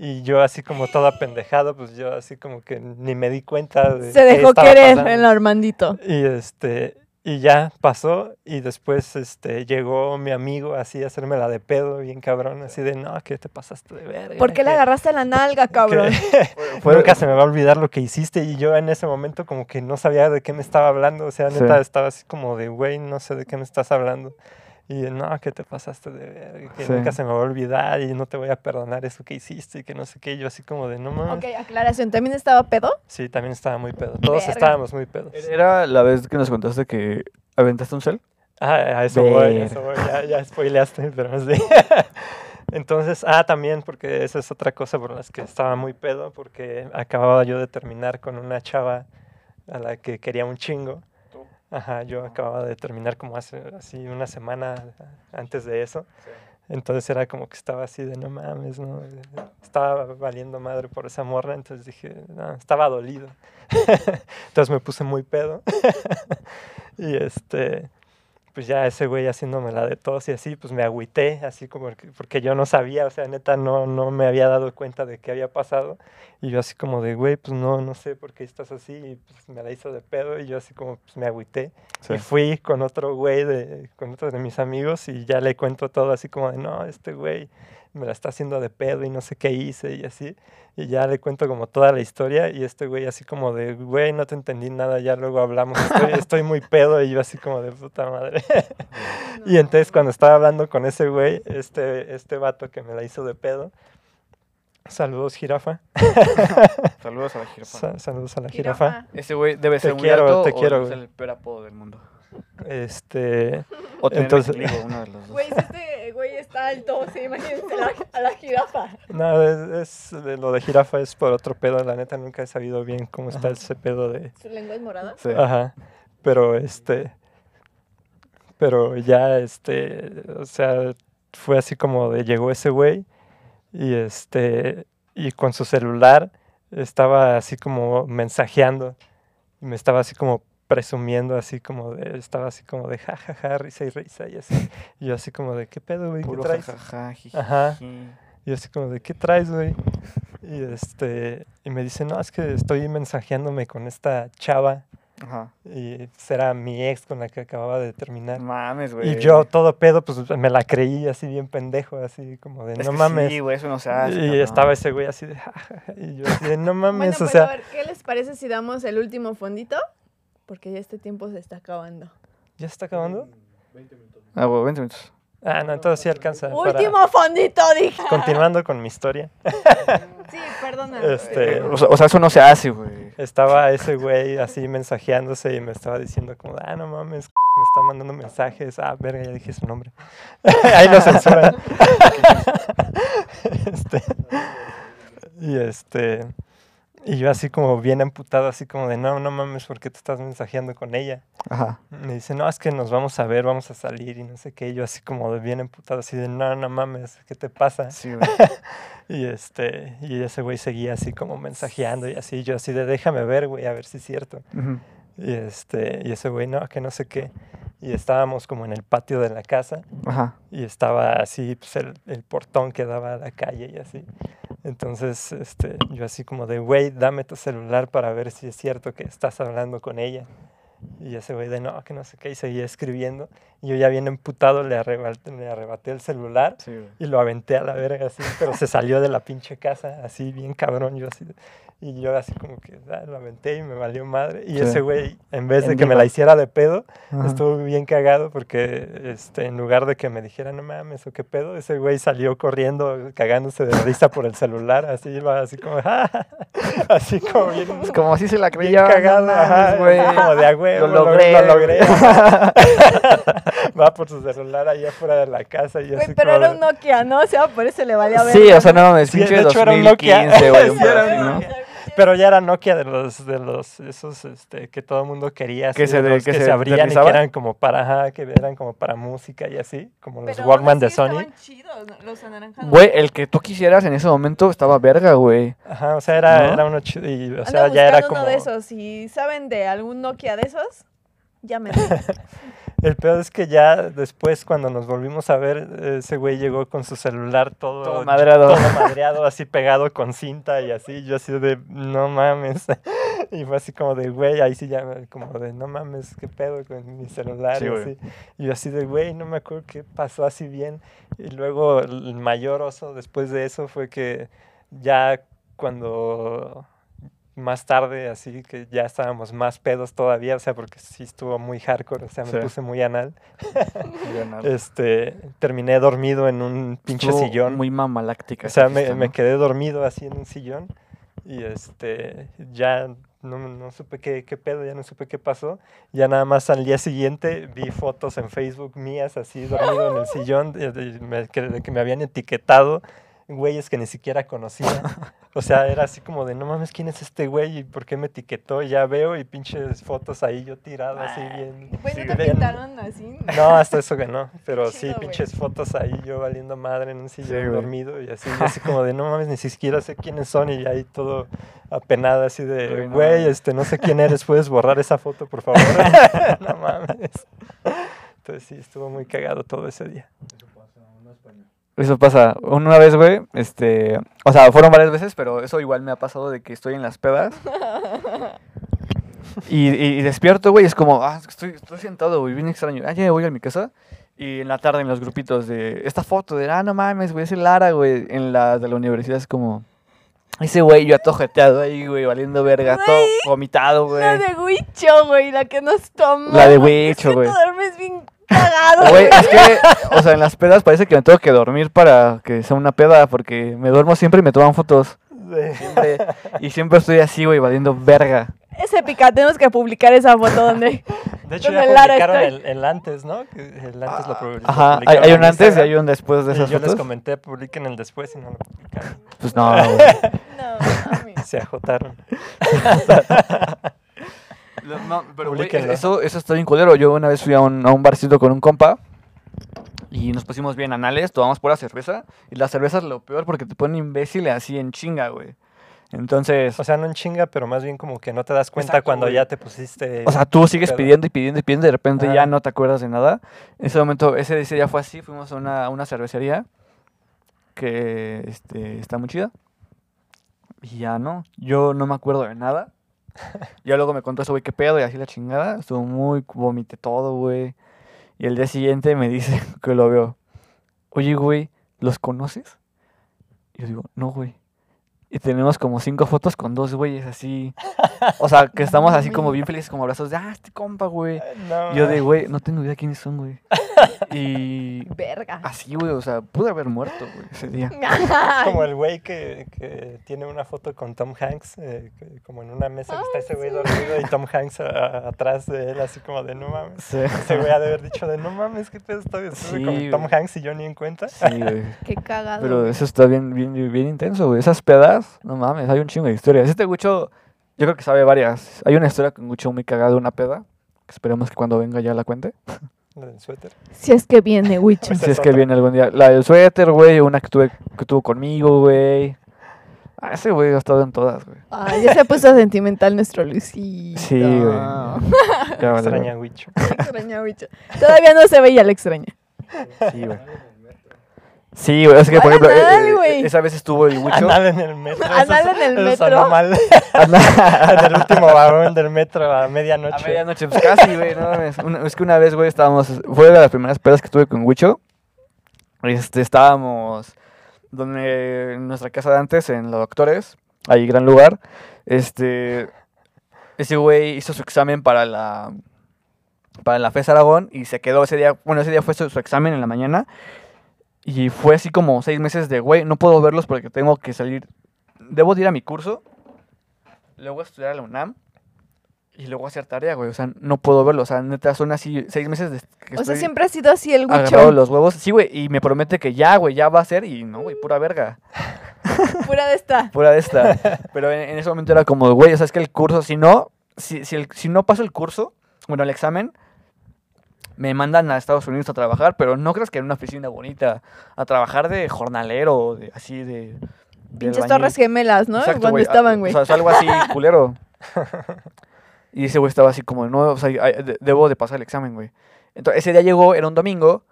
Y yo así como todo apendejado, pues yo así como que ni me di cuenta de Se dejó querer pasando. el Armandito. Y este, y ya pasó, y después este, llegó mi amigo así a hacerme la de pedo, bien cabrón, así de no, que te pasaste de verga. ¿Por qué le que- agarraste la nalga, <laughs> que- cabrón? <laughs> Fue- Nunca se me va a olvidar lo que hiciste y yo en ese momento como que no sabía de qué me estaba hablando, o sea, Sí. neta estaba así como de, güey, no sé de qué me estás hablando. Y no, que te pasaste de verga, que Sí. nunca se me va a olvidar y no te voy a perdonar eso que hiciste y que no sé qué, yo así como de, no mames. ok, aclaración. ¿También estaba pedo? Sí, también estaba muy pedo. Todos Verga. estábamos muy pedos. Era la vez que nos contaste que aventaste un cel. Ah, a eso voy, a Verga. eso voy, ya, ya spoileaste, <laughs> pero sí. Entonces, ah, también, porque esa es otra cosa por las que estaba muy pedo, porque acababa yo de terminar con una chava a la que quería un chingo. Ajá, yo acababa de terminar como hace así una semana antes de eso. Entonces era como que estaba así de no mames, no. Estaba valiendo madre por esa morra, entonces dije, no, estaba dolido. <laughs> entonces me puse muy pedo. <laughs> y este, pues ya ese güey haciéndome la de tos y así, pues me agüité, así como que- porque yo no sabía, o sea, neta no, no me había dado cuenta de qué había pasado. Y yo así como de, güey, pues no, no sé por qué estás así. Y pues me la hizo de pedo y yo así como, pues me agüité. Sí. Y fui con otro güey, de, con otro de mis amigos y ya le cuento todo así como de, no, este güey me la está haciendo de pedo y no sé qué hice y así. Y ya le cuento como toda la historia y este güey así como de, güey, no te entendí nada, ya luego hablamos, estoy, <laughs> estoy muy pedo y yo así como de puta madre. y entonces cuando estaba hablando con ese güey, este, este vato que me la hizo de pedo, saludos jirafa, <laughs> Saludos a la jirafa. Sa- saludos a la jirafa. Ese güey debe ser muy quiero, te o quiero, es el perapo del mundo. Este, O tener Entonces- vitiligo, uno de los dos. Güey, este güey está está alto, sí, imagínense la- a la jirafa. No, es, es- de lo de jirafa es por otro pedo, la neta nunca he sabido bien cómo está ese pedo de... ¿Su lengua es morada? Sí. Ajá, pero este... Pero ya, este, o sea, fue así como de llegó ese güey y este, y con su celular estaba así como mensajeando y me estaba así como presumiendo, así como de, estaba así como de jajaja, risa y risa y así. Y yo así como de, ¿qué pedo, güey? ¿Qué traes? Ajá. Y yo así como de, ¿qué traes, güey? Y, este, y me dice, no, es que estoy mensajeándome con esta chava Ajá. y será mi ex con la que acababa de terminar. Mames, güey. Y yo todo pedo, pues me la creí así bien pendejo, así como de, Es no que mames. Sí, güey, eso no se hace. y estaba ese güey así de, "Ja, ja, ja", y yo así de, no mames, o sea, a ver, ¿qué les parece si damos el último fondito? Porque ya este tiempo se está acabando. ¿ya está acabando? Ah, güey, 20 minutos. Ah, no, entonces sí alcanza. para- ¡Último fondito, dije! Continuando con mi historia, <laughs> Sí, perdona. Este- o, sea, o sea, eso no se hace, güey. estaba ese güey así mensajeándose y me estaba diciendo como, ah, no mames, me está mandando mensajes, ah, verga, ya dije su nombre. <laughs> Ahí lo censuran. <laughs> Este, y este, y yo así como bien amputado, así como de, no, no mames, ¿por qué te estás mensajeando con ella? Ajá. Me dice, no, es que nos vamos a ver, vamos a salir y no sé qué. Y yo así como de bien emputado, así de, no, no mames, ¿qué te pasa? Sí, <laughs> güey. Y este, y ese güey seguía así como mensajeando y así, yo así de, déjame ver, güey, a ver si es cierto. Ujú. Y este, y ese güey, no, que no sé qué. Y estábamos como en el patio de la casa Ajá. y estaba así, pues el, el portón que daba a la calle y así. Entonces, este, yo así como de, güey, dame tu celular para ver si es cierto que estás hablando con ella. Y ese güey de, no, que no sé qué, y seguía escribiendo. Y yo ya bien emputado le arrebaté, le arrebaté el celular Sí, y lo aventé a la verga así, pero se salió de la pinche casa, así bien cabrón, yo así. de- Y yo así como que ah, lo aventé y me valió madre. Y Sí. ese güey, en vez de En que me la hiciera de pedo, Ajá. estuvo bien cagado porque este, en lugar de que me dijera, no mames, o qué pedo, ese güey salió corriendo, cagándose de risa por el celular, así iba, así como, <laughs> así como bien, como así se la creía. cagado, ajá, güey. como de a huevo, Lo logré. lo logré. <laughs> Va por su celular ahí afuera de la casa y así pero como era un Nokia, ¿no? O sea, por eso le valía ver. Sí, o sea, no mames, Sí, pinche de hecho era un Nokia. 2015, güey. <laughs> un Sí, era un. Nokia. Pero ya era Nokia de los, de los, esos, este, que todo el mundo quería, Que así, se de que que, se se abrían y que eran como para, ajá, que eran como para música y así, como los Pero Walkman de Sony. chidos, los anaranjados. Güey, el que tú quisieras en ese momento estaba verga, güey. Ajá, o sea, era, ¿No? era uno chido y, o Ando sea, ya era como... uno de esos. Si saben de algún Nokia de esos, llámenme. <laughs> El peor es que ya después, cuando nos volvimos a ver, ese güey llegó con su celular todo, Todo madreado. todo madreado, así pegado con cinta y así. Yo así de, no mames. <laughs> Y fue así como de, güey, ahí sí ya, me- como de, no mames, qué pedo con mi celular Sí, y así. Y yo así de, güey, no me acuerdo qué pasó así bien. Y luego el mayor oso después de eso fue que ya cuando más tarde, así que ya estábamos más pedos todavía, o sea, porque sí estuvo muy hardcore, o sea, me Sí. puse muy anal. Estuvo <laughs> Este, terminé dormido en un pinche sillón. Muy mamaláctica. o sea, me, me quedé dormido así en un sillón y este, ya no, no supe qué, qué pedo, ya no supe qué pasó. Ya nada más al día siguiente vi fotos en Facebook mías así dormido en el sillón de, de- de que me habían etiquetado güeyes que ni siquiera conocía. O sea, era así como de, no mames, ¿quién es este güey? ¿Y por qué me etiquetó? Y ya veo y pinches fotos ahí yo tirado así bien. Güey, sí, ¿no te bien- pintaron así? no, hasta eso que no. Pero sí, güey. pinches fotos ahí, yo valiendo madre en un sillón dormido y así, y así como de no mames, ni siquiera sé quiénes son y ahí todo apenado así de, no güey, este, no sé quién eres, puedes borrar esa foto, por favor. <laughs> <laughs> no mames. Entonces sí, estuvo muy cagado todo ese día. Eso pasa. Una vez, güey, este... O sea, fueron varias veces, pero eso igual me ha pasado de que estoy en las pedas. <laughs> Y, y- y despierto, güey, es como, ah, estoy, estoy sentado, güey, bien extraño. Ah, ya voy a mi casa. Y en la tarde en los grupitos de esta foto de, ah, no mames, güey, ese Lara, güey, en la de la universidad es como, ese güey, yo atojeteado ahí, güey, valiendo verga, todo vomitado, güey. La de Huicho, güey, la que nos tomó. La de Huicho, que güey. duermes bien cagado, Güey, es que, o sea, en las pedas parece que me tengo que dormir para que sea una peda, porque me duermo siempre y me toman fotos. Sí. Siempre, y siempre estoy así, güey, valiendo verga. Es épica. Tenemos que publicar esa foto donde. De hecho, Donde ya Lara publicaron el, el antes, ¿no? El antes lo, publi- lo Ajá, hay, publicaron hay un antes y hay un después de Y esas yo les fotos. comenté, publiquen el después y no lo publicaron. Pues no, <laughs> güey. No, mami. Se ajotaron. Lo- <laughs> <laughs> No, pero güey, eso, eso está bien culero. Yo una vez fui a un, a un barcito con un compa y nos pusimos bien anales, tomamos pura cerveza. Y la cerveza es lo peor porque te ponen imbécil así en chinga, güey. Entonces, O sea, no en chinga, pero más bien como que no te das cuenta Exacto, cuando güey. ya te pusiste. o sea, tú sigues pedo. pidiendo y pidiendo y pidiendo y de repente ya no te acuerdas de nada. En ese momento, ese, ese día fue así, fuimos a una, una cervecería que este, está muy chida. Y ya no, yo no me acuerdo de nada. Ya luego me contó ese güey qué pedo y así la chingada. Estuvo muy, vomité todo, güey. Y el día siguiente me dice <laughs> que lo veo. Oye, güey, ¿los conoces? Y yo digo, no, güey. Y tenemos como cinco fotos con dos güeyes así. O sea, que estamos así como <laughs> bien felices, como abrazos de, ah, este compa, güey. No. Yo de, güey, no tengo idea quiénes son, güey. <laughs> Y Verga. así, güey, o sea, pude haber muerto, güey, ese día. <laughs> Como el güey que, que tiene una foto con Tom Hanks, eh, que- como en una mesa que está ese güey dormido y Tom Hanks a- a- atrás de él, así como de no mames. Sí, Ese güey ha de haber dicho de no mames, qué pedo estoy, Sí, con Tom. Hanks y yo ni en cuenta. sí, güey. Qué cagado. Pero eso está bien, bien, bien intenso, güey. Esas pedas, no mames, hay un chingo de historias. Este Gucho, yo creo que sabe varias. Hay una historia con Gucho muy cagada una peda. Que esperemos que cuando venga ya la cuente. Lo del suéter. Si es que viene. <laughs> Esa si es que viene algún día. La del suéter, güey. Una que, tuve, que tuvo conmigo, güey. Ah, ese güey ha estado en todas, güey. Ay, ya se puso sentimental nuestro Luisito. Sí, güey. <laughs> Vale, Extraña Wicho. Extraña. Todavía no se ve y ya la extraña. Sí, güey. Sí, güey. Es que, por ejemplo, eh, Anal, eh, esa vez estuvo el Gucho. Anal en el metro. Anal en el eso sonó metro. mal. <laughs> En el último <laughs> vagón del metro a medianoche. A medianoche, pues casi, güey, no mames. Es que una vez, güey, estábamos, fue de las primeras pedas que tuve con Wicho. Este, estábamos donde, en nuestra casa de antes, en los doctores, ahí gran lugar. Este, ese güey hizo su examen para la, para la FES Aragón y se quedó ese día, bueno, ese día fue su, su examen en la mañana. Y fue así como seis meses de, güey, no puedo verlos porque tengo que salir, debo de ir a mi curso, luego a estudiar a la UNAM y luego hacer tarea, güey. O sea, no puedo verlo. O sea, neta, son así seis meses de que O sea, siempre ha sido así el Wicho. los huevos. Sí, güey, y me promete que ya, güey, ya va a ser. Y no, güey, pura verga. <laughs> Pura de esta. Pura de esta. Pero en, en ese momento era como, güey, o sea, es que el curso, si no, si, si, el- si no paso el curso, bueno, el examen, me mandan a Estados Unidos a trabajar, pero no creas que en una oficina bonita, a trabajar de jornalero, de, así de... de Pinches albañil. torres gemelas, ¿no? Exacto, Cuando estaban, güey. O sea, algo así <laughs> culero. Y ese güey estaba así como, no, o sea, debo de pasar el examen, güey. Entonces, ese día llegó, era un domingo,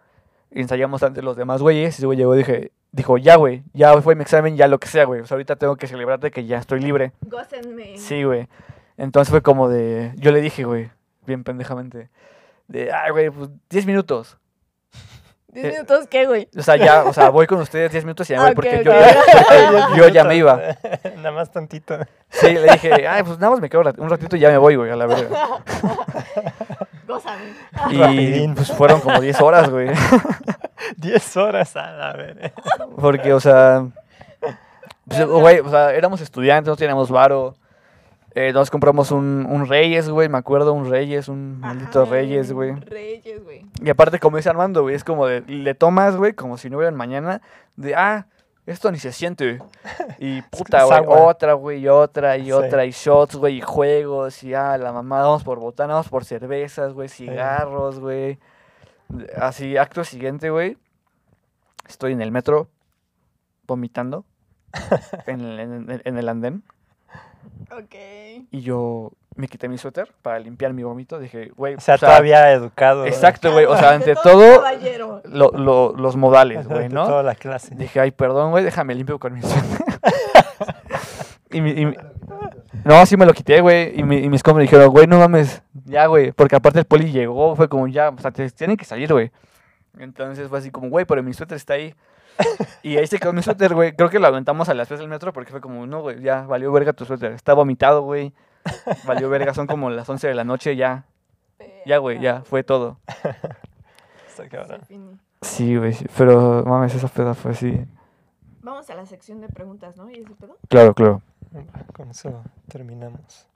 y ensayamos ante los demás güeyes, y ese güey llegó y dije, dijo, ya, güey, ya fue mi examen, ya lo que sea, güey. O sea, ahorita tengo que celebrarte que ya estoy libre. Gócenme. Sí, güey. Entonces fue como de, yo le dije, güey, bien pendejamente, de, ay, güey, pues 10 minutos. ¿Diez Eh, minutos qué, güey? O sea, ya, o sea, voy con ustedes 10 minutos y ya, güey, <laughs> ok, porque yo, <laughs> yo ya me iba. <laughs> Nada más tantito. Sí, le dije, ay, pues nada más me quedo un ratito y ya me voy, güey, a la verga. Y Rapidín. pues fueron como 10 horas, güey. 10 horas a la ver. Porque, o sea, pues, güey, o sea, éramos estudiantes, no teníamos varo. Eh, nos compramos un, un Reyes, güey, me acuerdo, un Reyes, un maldito Ajá, Reyes, güey. Reyes, güey. Y aparte, como dice Armando, güey, es como de, le tomas, güey, como si no hubieran mañana, de, ah, esto ni se siente. <laughs> Y puta, güey, otra, güey, y otra, y Sí. otra, y shots, güey, y juegos, y ah, la mamá, vamos por botana, vamos por cervezas, güey, cigarros, güey. Así, acto siguiente, güey, estoy en el metro, vomitando, <laughs> en en el andén, Ok. y yo me quité mi suéter para limpiar mi vómito, dije, güey, O sea, o sea, todavía educado. Exacto, güey, o sea, Ante todo, caballero. lo- lo- los modales, güey, ¿no? Toda la clase. Dije, ay, perdón, güey, déjame limpio con mi suéter. <laughs> y, mi- y mi- No, sí me lo quité, güey. Y, mi- y mis compas me dijeron, güey, no mames, ya, güey. Porque aparte el poli llegó, fue como, ya, o sea, te- tienen que salir, güey. Entonces fue así como, güey, pero mi suéter está ahí. Y ahí se quedó mi suéter, güey. Creo que lo aventamos a las 3 del metro porque fue como, no, güey, ya, valió verga tu suéter. Está vomitado, güey. Valió verga, son como las 11 de la noche, ya. Ya, güey, ya, fue todo. Está cabrón. Sí, güey, sí, pero mames, esa peda fue así. Vamos a la sección de preguntas, ¿no? ¿Y ese pedo? Claro, claro. Con eso terminamos.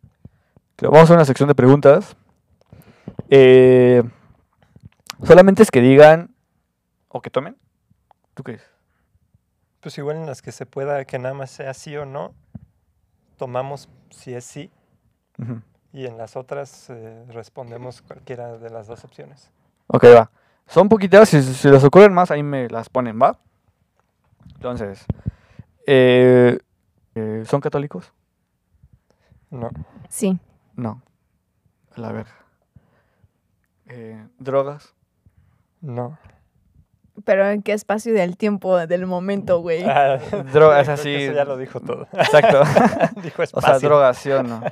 Vamos a una sección de preguntas. Eh, solamente es que digan o que tomen. ¿Tú qué dices? Pues igual en las que se pueda que nada más sea sí o no, tomamos si es sí y en las otras eh, respondemos cualquiera de las dos opciones. Ok, va. Son poquitas, si, si les ocurren más, ahí me las ponen, ¿va? Entonces, eh, eh, ¿son católicos? No, Sí. No. A la verga. Eh, ¿Drogas? no. Pero en qué espacio del tiempo, del momento, güey. Ah, <laughs> Drogas así. Eso ya lo dijo todo. Exacto. <laughs> dijo o espacio. sea, drogas, ¿sí o no?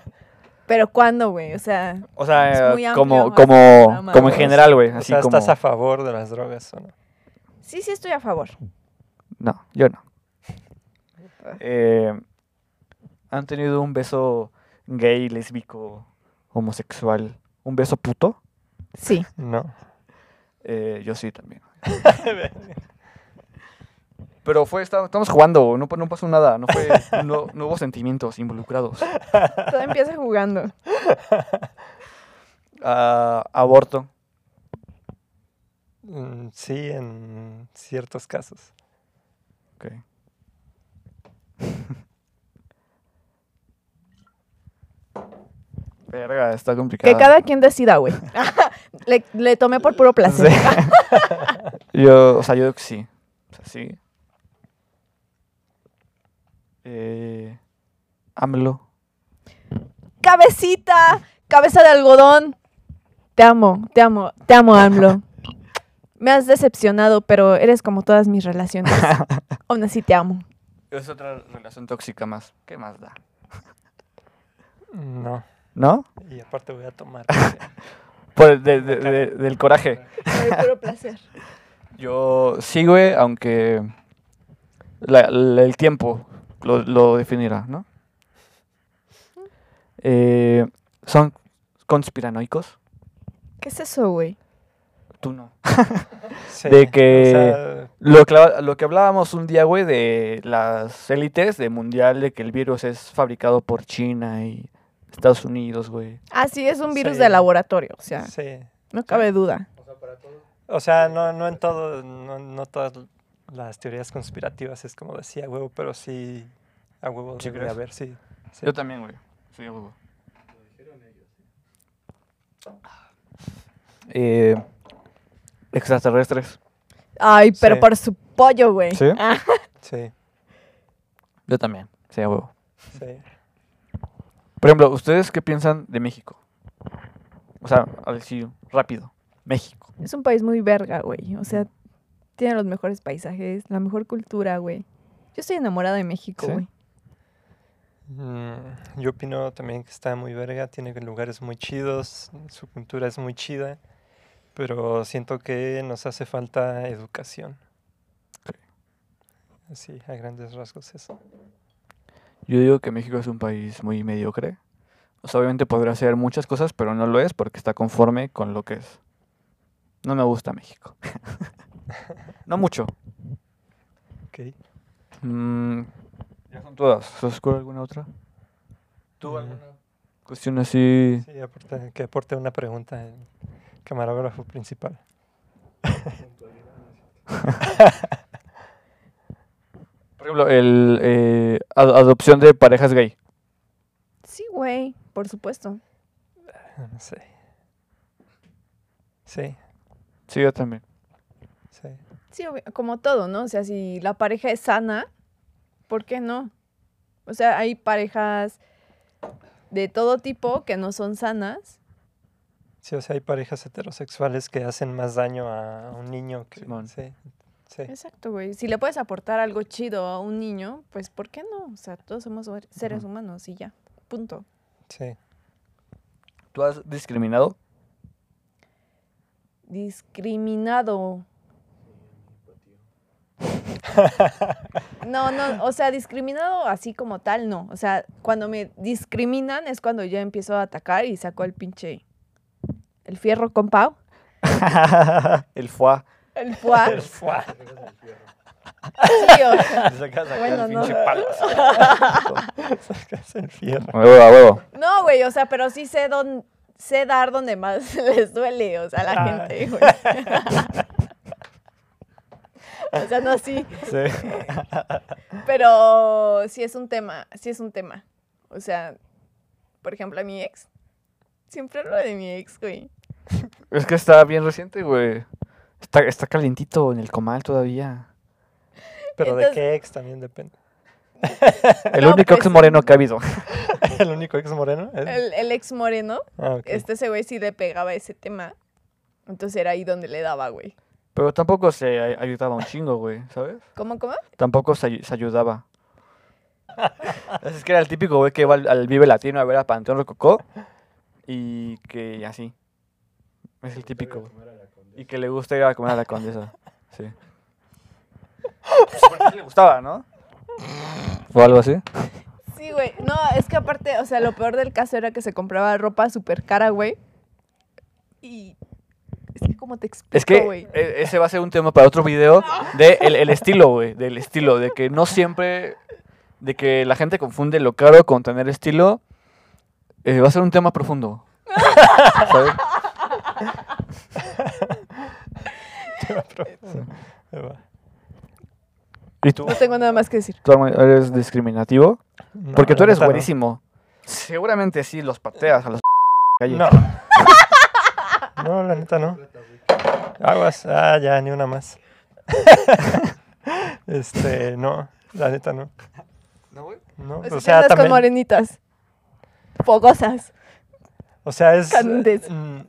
Pero ¿cuándo, güey? O sea, O sea, Es muy amplio, como, como, programa, como en general, güey. O Así sea, como... ¿estás a favor de las drogas o no? sí, sí estoy a favor. No, yo no. Eh, ¿Han tenido un beso gay, lésbico, homosexual? ¿Un beso puto? Sí. No. Eh, yo sí también. <laughs> Pero fue, está- estamos jugando, no, pa- no pasó nada, no, fue, no, no hubo sentimientos involucrados. Todo empieza jugando. Ah, aborto. Mm, Sí, en ciertos casos. Ok. <laughs> Verga, está complicado. Que cada quien decida, güey. <laughs> le, le tomé por puro placer. <laughs> Yo, o sea, yo creo que sí. O sea, sí. Eh, AMLO. Cabecita, cabeza de algodón. Te amo, te amo, te amo, AMLO. Me has decepcionado, pero eres como todas mis relaciones. <laughs> Aún así te amo. Es otra relación tóxica más. ¿Qué más da? No. ¿No? Y aparte voy a tomar. <laughs> porque- Por el de- de- de- del coraje. Por puro placer. <laughs> Yo sí, güey, aunque la- la- el tiempo lo, lo definirá, ¿no? Eh, ¿Son conspiranoicos? ¿Qué es eso, güey? Tú no. <laughs> Sí, De que- o sea, Lo que, lo que hablábamos un día, güey, de las élites de mundial, de que el virus es fabricado por China y Estados Unidos, güey. Ah, sí, es un virus Sí. de laboratorio, o sea, sí. no cabe duda. O sea, no, no en todo, no, no todas las teorías conspirativas es como decía huevo, pero sí a huevo ¿Sí debe crees? haber, sí. sí. Yo también, güey. Sí, a huevo. Eh, extraterrestres. Ay, pero Sí. por su pollo, güey. ¿Sí? Ah, Sí, Yo también. Sí, a huevo. sí. Por ejemplo, ¿ustedes qué piensan de México? O sea, a decir rápido. México. es un país muy verga, güey. O sea, tiene los mejores paisajes, la mejor cultura, güey. Yo estoy enamorada de México, ¿Sí? güey. Mm, yo opino también que está muy verga, tiene lugares muy chidos, su cultura es muy chida, pero siento que nos hace falta educación. Así, a grandes rasgos eso. Yo digo que México es un país muy mediocre. O sea, obviamente podrá hacer muchas cosas, pero no lo es porque está conforme con lo que es. No me gusta México. <laughs> no mucho. Ok. Mm, ya son todas. ¿Se os ocurre alguna otra? ¿Tú Mm. alguna cuestión así? Sí, aporte- que aporte una pregunta el camarógrafo principal. <laughs> <laughs> Por ejemplo, el eh, ad- adopción de parejas gay. Sí, güey, por supuesto. No sé. Sí, Sí, yo también. sí. Sí, como todo, ¿no? O sea, si la pareja es sana, ¿por qué no? O sea, hay parejas de todo tipo que no son sanas. Sí, o sea, hay parejas heterosexuales que hacen más daño a un niño que... Simón. Sí, sí. Exacto, güey. Si le puedes aportar algo chido a un niño, pues ¿por qué no? O sea, todos somos ser- seres humanos y ya. Punto. sí. ¿Tú has discriminado? Discriminado. <laughs> No, no, o sea, discriminado así como tal, no. O sea, cuando me discriminan es cuando yo empiezo a atacar y saco el pinche. El fierro con Pau. <laughs> el foie. El fuá. El fuá. Sí, o sea, Te sacas acá Bueno, el no. palo. Sacas el fierro. A huevo, a huevo. No, güey, o sea, pero sí sé, don, sé dar donde más <laughs> les duele, o sea, a la Ay. gente, güey. <laughs> o sea, no así, Sí. pero sí es un tema, sí es un tema. O sea, por ejemplo, a mi ex, siempre hablo de mi ex, güey. Es que está bien reciente, güey. Está, está calientito en el comal todavía. Pero de qué ex también depende. <laughs> El No, único pues, ex moreno que ha habido. <laughs> ¿El único ex moreno? ¿Es? El, el ex moreno, Ah, este ese güey sí le pegaba ese tema. Entonces era ahí donde le daba, güey. Pero tampoco se ay- ayudaba un chingo, güey, ¿sabes? ¿Cómo, cómo? Tampoco se, se ayudaba. <laughs> es que era el típico güey que iba al, al Vive Latino a ver a Panteón Rococó y que así. Es el típico. güey. Y que le gusta ir a comer a la condesa. <laughs> Sí. Porque sí le gustaba, ¿no? O algo así. Sí, güey. No, es que aparte, o sea, lo peor del caso era que se compraba ropa súper cara, güey. Y. Es que, ¿cómo te explico, Es que güey? e- ese va a ser un tema para otro video de el, el estilo, güey, del estilo, de que no siempre, de que la gente confunde lo caro con tener estilo, eh, va a ser un tema profundo. <laughs> ¿sabes? Ahí va. ¿Y tú? No tengo nada más que decir. ¿Tú eres discriminativo? No, Porque tú eres buenísimo. Seguramente sí los pateas a los calle. No. <laughs> No, la neta no. Aguas. Ah, ya, ni una más. <laughs> este, no, la neta no. ¿No, güey? No, Así o que sea, andas con también. morenitas. Fogosas. O sea, es. Mm,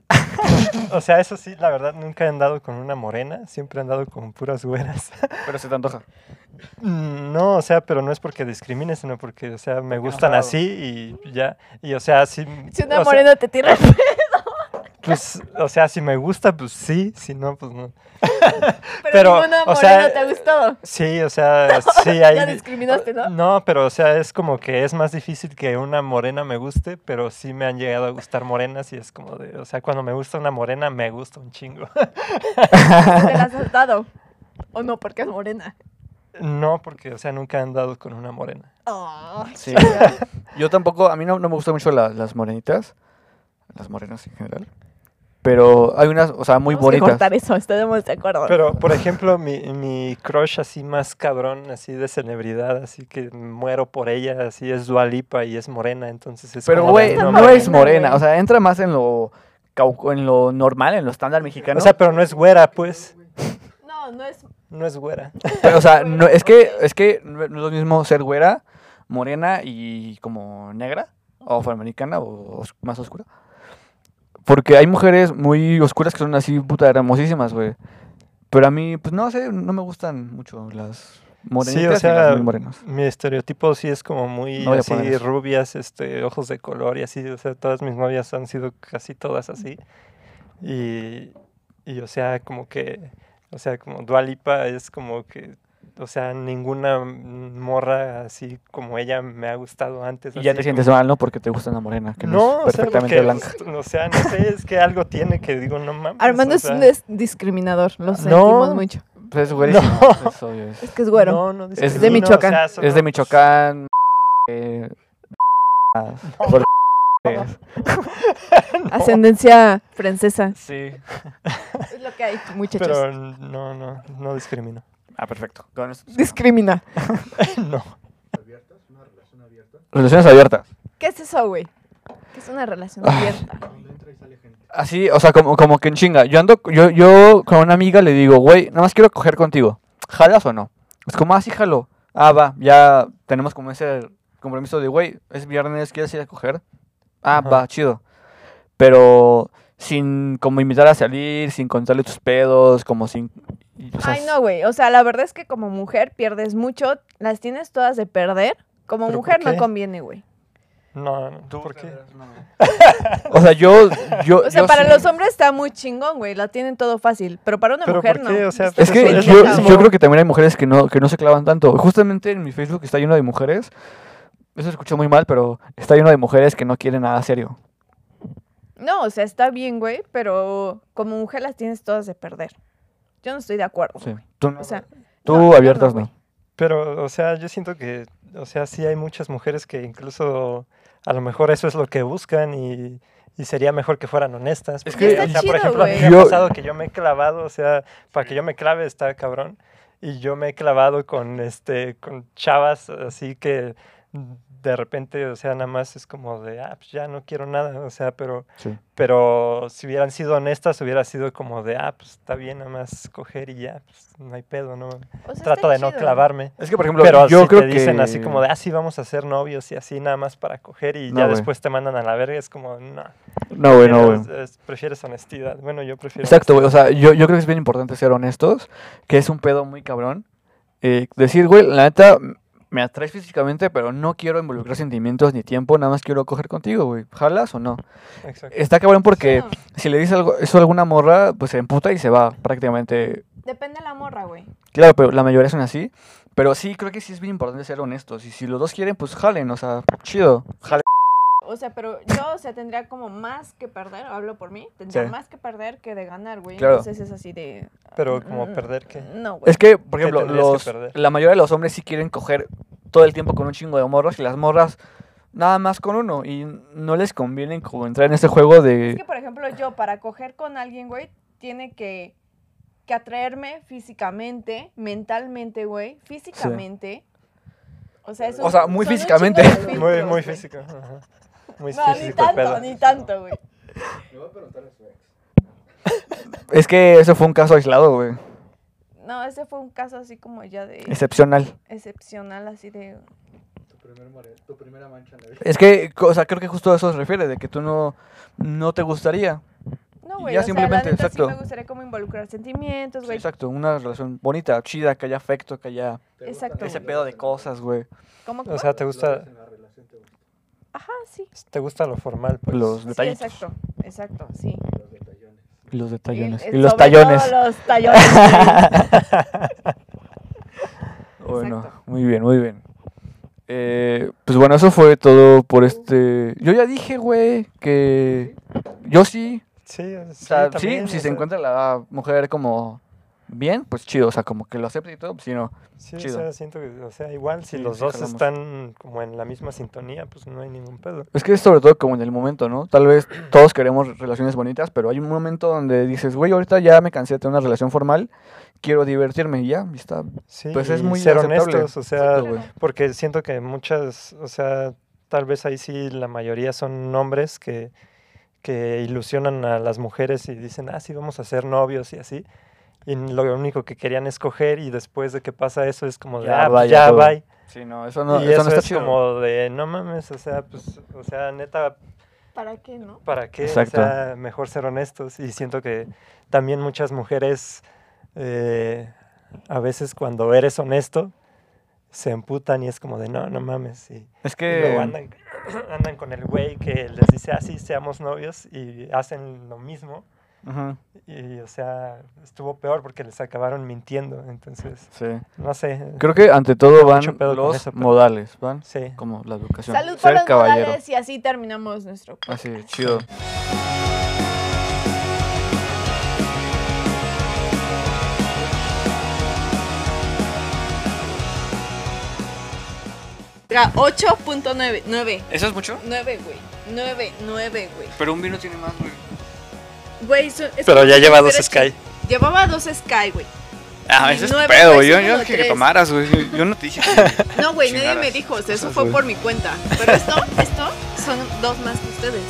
<laughs> o sea, eso sí, la verdad, nunca he andado con una morena. Siempre he andado con puras güeras. <laughs> Pero se te antoja. Mm, No, o sea, pero no es porque discrimine, sino porque, o sea, me gustan así y ya. Y, o sea, sí. Si o una sea, morena te tira. <laughs> Pues, o sea, si me gusta, pues sí. Si no, pues no. <laughs> Pero, Pero, ninguna o morena sea, te ha gustado. Sí, o sea, sí <laughs> hay... Ya discriminaste, ¿no? No, pero o sea, es como que es más difícil que una morena me guste, pero sí me han llegado a gustar morenas y es como de, o sea, cuando me gusta una morena, me gusta un chingo. ¿Te las has <laughs> dado? ¿O no? Porque es morena. No, porque, o sea, nunca he andado con una morena. Oh, Sí. Yo tampoco, a mí no, no me gustan mucho la- las morenitas, las morenas en general. Pero hay unas, o sea, muy que bonitas. cortar eso, estaremos de acuerdo. Pero, por ejemplo, mi, mi crush así más cabrón, así de celebridad, así que muero por ella, así es Dualipa y es morena, entonces es Pero, güey, no, es morena. O sea, entra más en lo, cau- en lo normal, en lo estándar mexicano. O sea, pero no es güera, pues. No, no es... No es güera. Pero, o sea, no, es que, es que no es lo mismo ser güera, morena y como negra, o afroamericana, o más oscura. Porque hay mujeres muy oscuras que son así, puta, hermosísimas, güey. Pero a mí, pues no sé, no me gustan mucho las morenitas Sí, o y las sea, muy morenas. mi estereotipo sí es como muy No así, rubias, este, ojos de color y así, o sea, todas mis novias han sido casi todas así. Y, y o sea, como que, o sea, como Dualipa es como que, o sea, ninguna morra así como ella me ha gustado antes. Y ya te sientes como- mal, ¿no? Porque te gusta una morena, que no, No, es o sea, perfectamente blanca. <laughs> O sea, no sé, es que algo tiene que digo, no mames. Armando o es un des- discriminador, lo No. sentimos mucho. Pues es güerísimo, No. es obvio, es- Es que es güero. No, no de discrimino, o Michoacán. sea, Es de Michoacán. <laughs> eh, por- <laughs> Ascendencia francesa. Sí. Es lo que hay, muchachos. Pero no, no, no discrimino. Ah, perfecto. Con esto- Discrimina. <laughs> no. Relaciones abiertas. ¿Qué es eso, güey? ¿Qué es una relación Ah. abierta? Así, o sea, como, como que en chinga. Yo ando, yo, yo con una amiga le digo, güey, nada más quiero coger contigo. ¿Jalas o no? Es como, ah, sí, jalo. Ah, va, ya tenemos como ese compromiso de, güey, es viernes, ¿quieres ir a coger? Ah, Ajá. va, chido. Pero sin como invitar a salir, sin contarle tus pedos, como sin... y, o sea, Ay, no, güey. O sea, la verdad es que como mujer pierdes mucho. Las tienes todas de perder. Como ¿Pero mujer no conviene, güey. No, no. ¿Por qué? <laughs> O sea, yo... yo O sea, yo para sí- los hombres está muy chingón, güey. La tienen todo fácil. Pero para una ¿Pero mujer por qué? no. O sea, Es que yo creo que también hay mujeres que no, que no se clavan tanto. Justamente en mi Facebook está lleno de mujeres. Eso se escuchó muy mal, pero está lleno de mujeres que no quieren nada serio. No, o sea, está bien, güey. Pero como mujer las tienes todas de perder. Yo no estoy de acuerdo. Sí. Tú no- O sea, Tú No, abiertas no. Pero, o sea, yo siento que, o sea, sí hay muchas mujeres que incluso a lo mejor eso es lo que buscan y, y sería mejor que fueran honestas. Es porque, que- o sea, por ejemplo, a mí me ha Yo- pasado que yo me he clavado, o sea, para que yo me clave está cabrón. Y yo me he clavado con, este, con chavas así que de repente, o sea, nada más es como de, ah, pues ya no quiero nada, o sea, pero Sí. pero si hubieran sido honestas, hubiera sido como de, ah, pues está bien, nada más coger y ya, pues no hay pedo, ¿no? O sea, Trato de no clavarme. Es que, por ejemplo, Pero yo si creo te dicen así que- como de, ah, sí, vamos a ser novios y así nada más para coger y No, ya después te mandan a la verga, es como, no. No, güey, no, güey. prefieres- es- prefieres honestidad. Bueno, yo prefiero Exacto, güey. O sea, yo, yo creo que es bien importante ser honestos, que es un pedo muy cabrón. Eh, decir, güey, la neta, me atraes físicamente, pero no quiero involucrar sentimientos ni tiempo, nada más quiero coger contigo, güey. ¿Jalas o no? Exacto. Está cabrón porque Sí, si le dices algo, eso a alguna morra, pues se emputa y se va prácticamente. Depende de la morra, güey. Claro, pero la mayoría son así. Pero sí, creo que sí es bien importante ser honestos. Y si los dos quieren, pues jalen, o sea, chido. Jale. O sea, pero yo, o sea, tendría como más que perder, hablo por mí, tendría Sí. más que perder que de ganar, güey. Claro. Entonces es así de... Pero como mm, perder qué. No, güey. Es que, por ¿Qué ejemplo, que los, perder? la mayoría de los hombres sí quieren coger todo el tiempo con un chingo de morros y las morras nada más con uno. Y no les conviene como entrar en ese juego Es de... que, por ejemplo, yo para coger con alguien, güey, tiene que, que atraerme físicamente, mentalmente, güey, físicamente. O sea, eso O sea, muy físicamente. <laughs> Muy, muy güey. físico. ajá. Muy No, ni tanto, pedo. ni tanto, güey. Es que eso fue un caso aislado, güey. No, ese fue un caso así como ya de Excepcional. excepcional, así de... Tu primera mancha en la vida. Es que, o sea, creo que justo a eso se refiere, de que tú no, no te gustaría. No, güey, ya o sea, simplemente, la neta exacto. sí me gustaría como involucrar sentimientos, Sí, güey. exacto, una relación bonita, chida, que haya afecto, que haya Exacto. ese pedo de cosas, güey. ¿Cómo, O cómo? sea, te gusta, Ajá, sí. te gusta lo formal, pues. Los Sí, detallitos. exacto, exacto, sí. los detallones. Y los detallones. Y- Y, los tallones. los tallones. <laughs> Bueno, Exacto. muy bien, muy bien. Eh, pues bueno, eso fue todo por este... Yo ya dije, güey, que... Yo sí. Sí, O sí, sea, también, sí, si o se sea, encuentra la mujer como bien, pues chido, o sea, como que lo acepte y todo, pues si no. Sí, chido. o sea, siento que, o sea, igual si Sí, los sí, dos jalamos. están como en la misma sintonía, pues no hay ningún pedo. Es que es sobre todo como en el momento, ¿no? Tal vez todos queremos relaciones bonitas, pero hay un momento donde dices, güey, ahorita ya me cansé de tener una relación formal, quiero divertirme y ya, y está. Sí, Pues es muy ser aceptable. honestos, o sea, Exacto, porque siento que muchas, o sea, tal vez ahí sí la mayoría son hombres que, que ilusionan a las mujeres y dicen, ah, sí, vamos a ser novios y así. Y lo único que querían es coger y después de que pasa eso es como de, Ya ah, pues vaya ya bye. Sí, no, eso no, y eso eso, no está es chido. como de, no mames, o sea, pues, o sea, neta, ¿Para qué, no? ¿para qué? Exacto. O sea, mejor ser honestos. Y siento que también muchas mujeres, eh, a veces cuando eres honesto, se emputan y es como de, no, no mames. Y, Es y luego que... andan, <clears throat> andan con el güey que les dice, así seamos novios y hacen lo mismo. Ujú, Y, o sea, estuvo peor porque les acabaron mintiendo. Entonces, sí. no sé. Creo que ante todo van los eso, pero- modales, van Sí. como la educación. Salud por Ser los caballero. modales y así terminamos nuestro podcast. Así, chido. Era 8.9, 9, ¿Eso es mucho? 9, güey. 9, 9, güey. Pero un vino tiene más, güey. Güey, so- es Pero ya lleva dos Sky. Llevaba dos Sky, güey. Ah, ese es pedo. Yo, yo dije que tomaras, güey. Yo, no te dije que... <laughs> No, güey, nadie me dijo. O sea, eso fue por mi cuenta. Pero esto, esto son dos más que ustedes.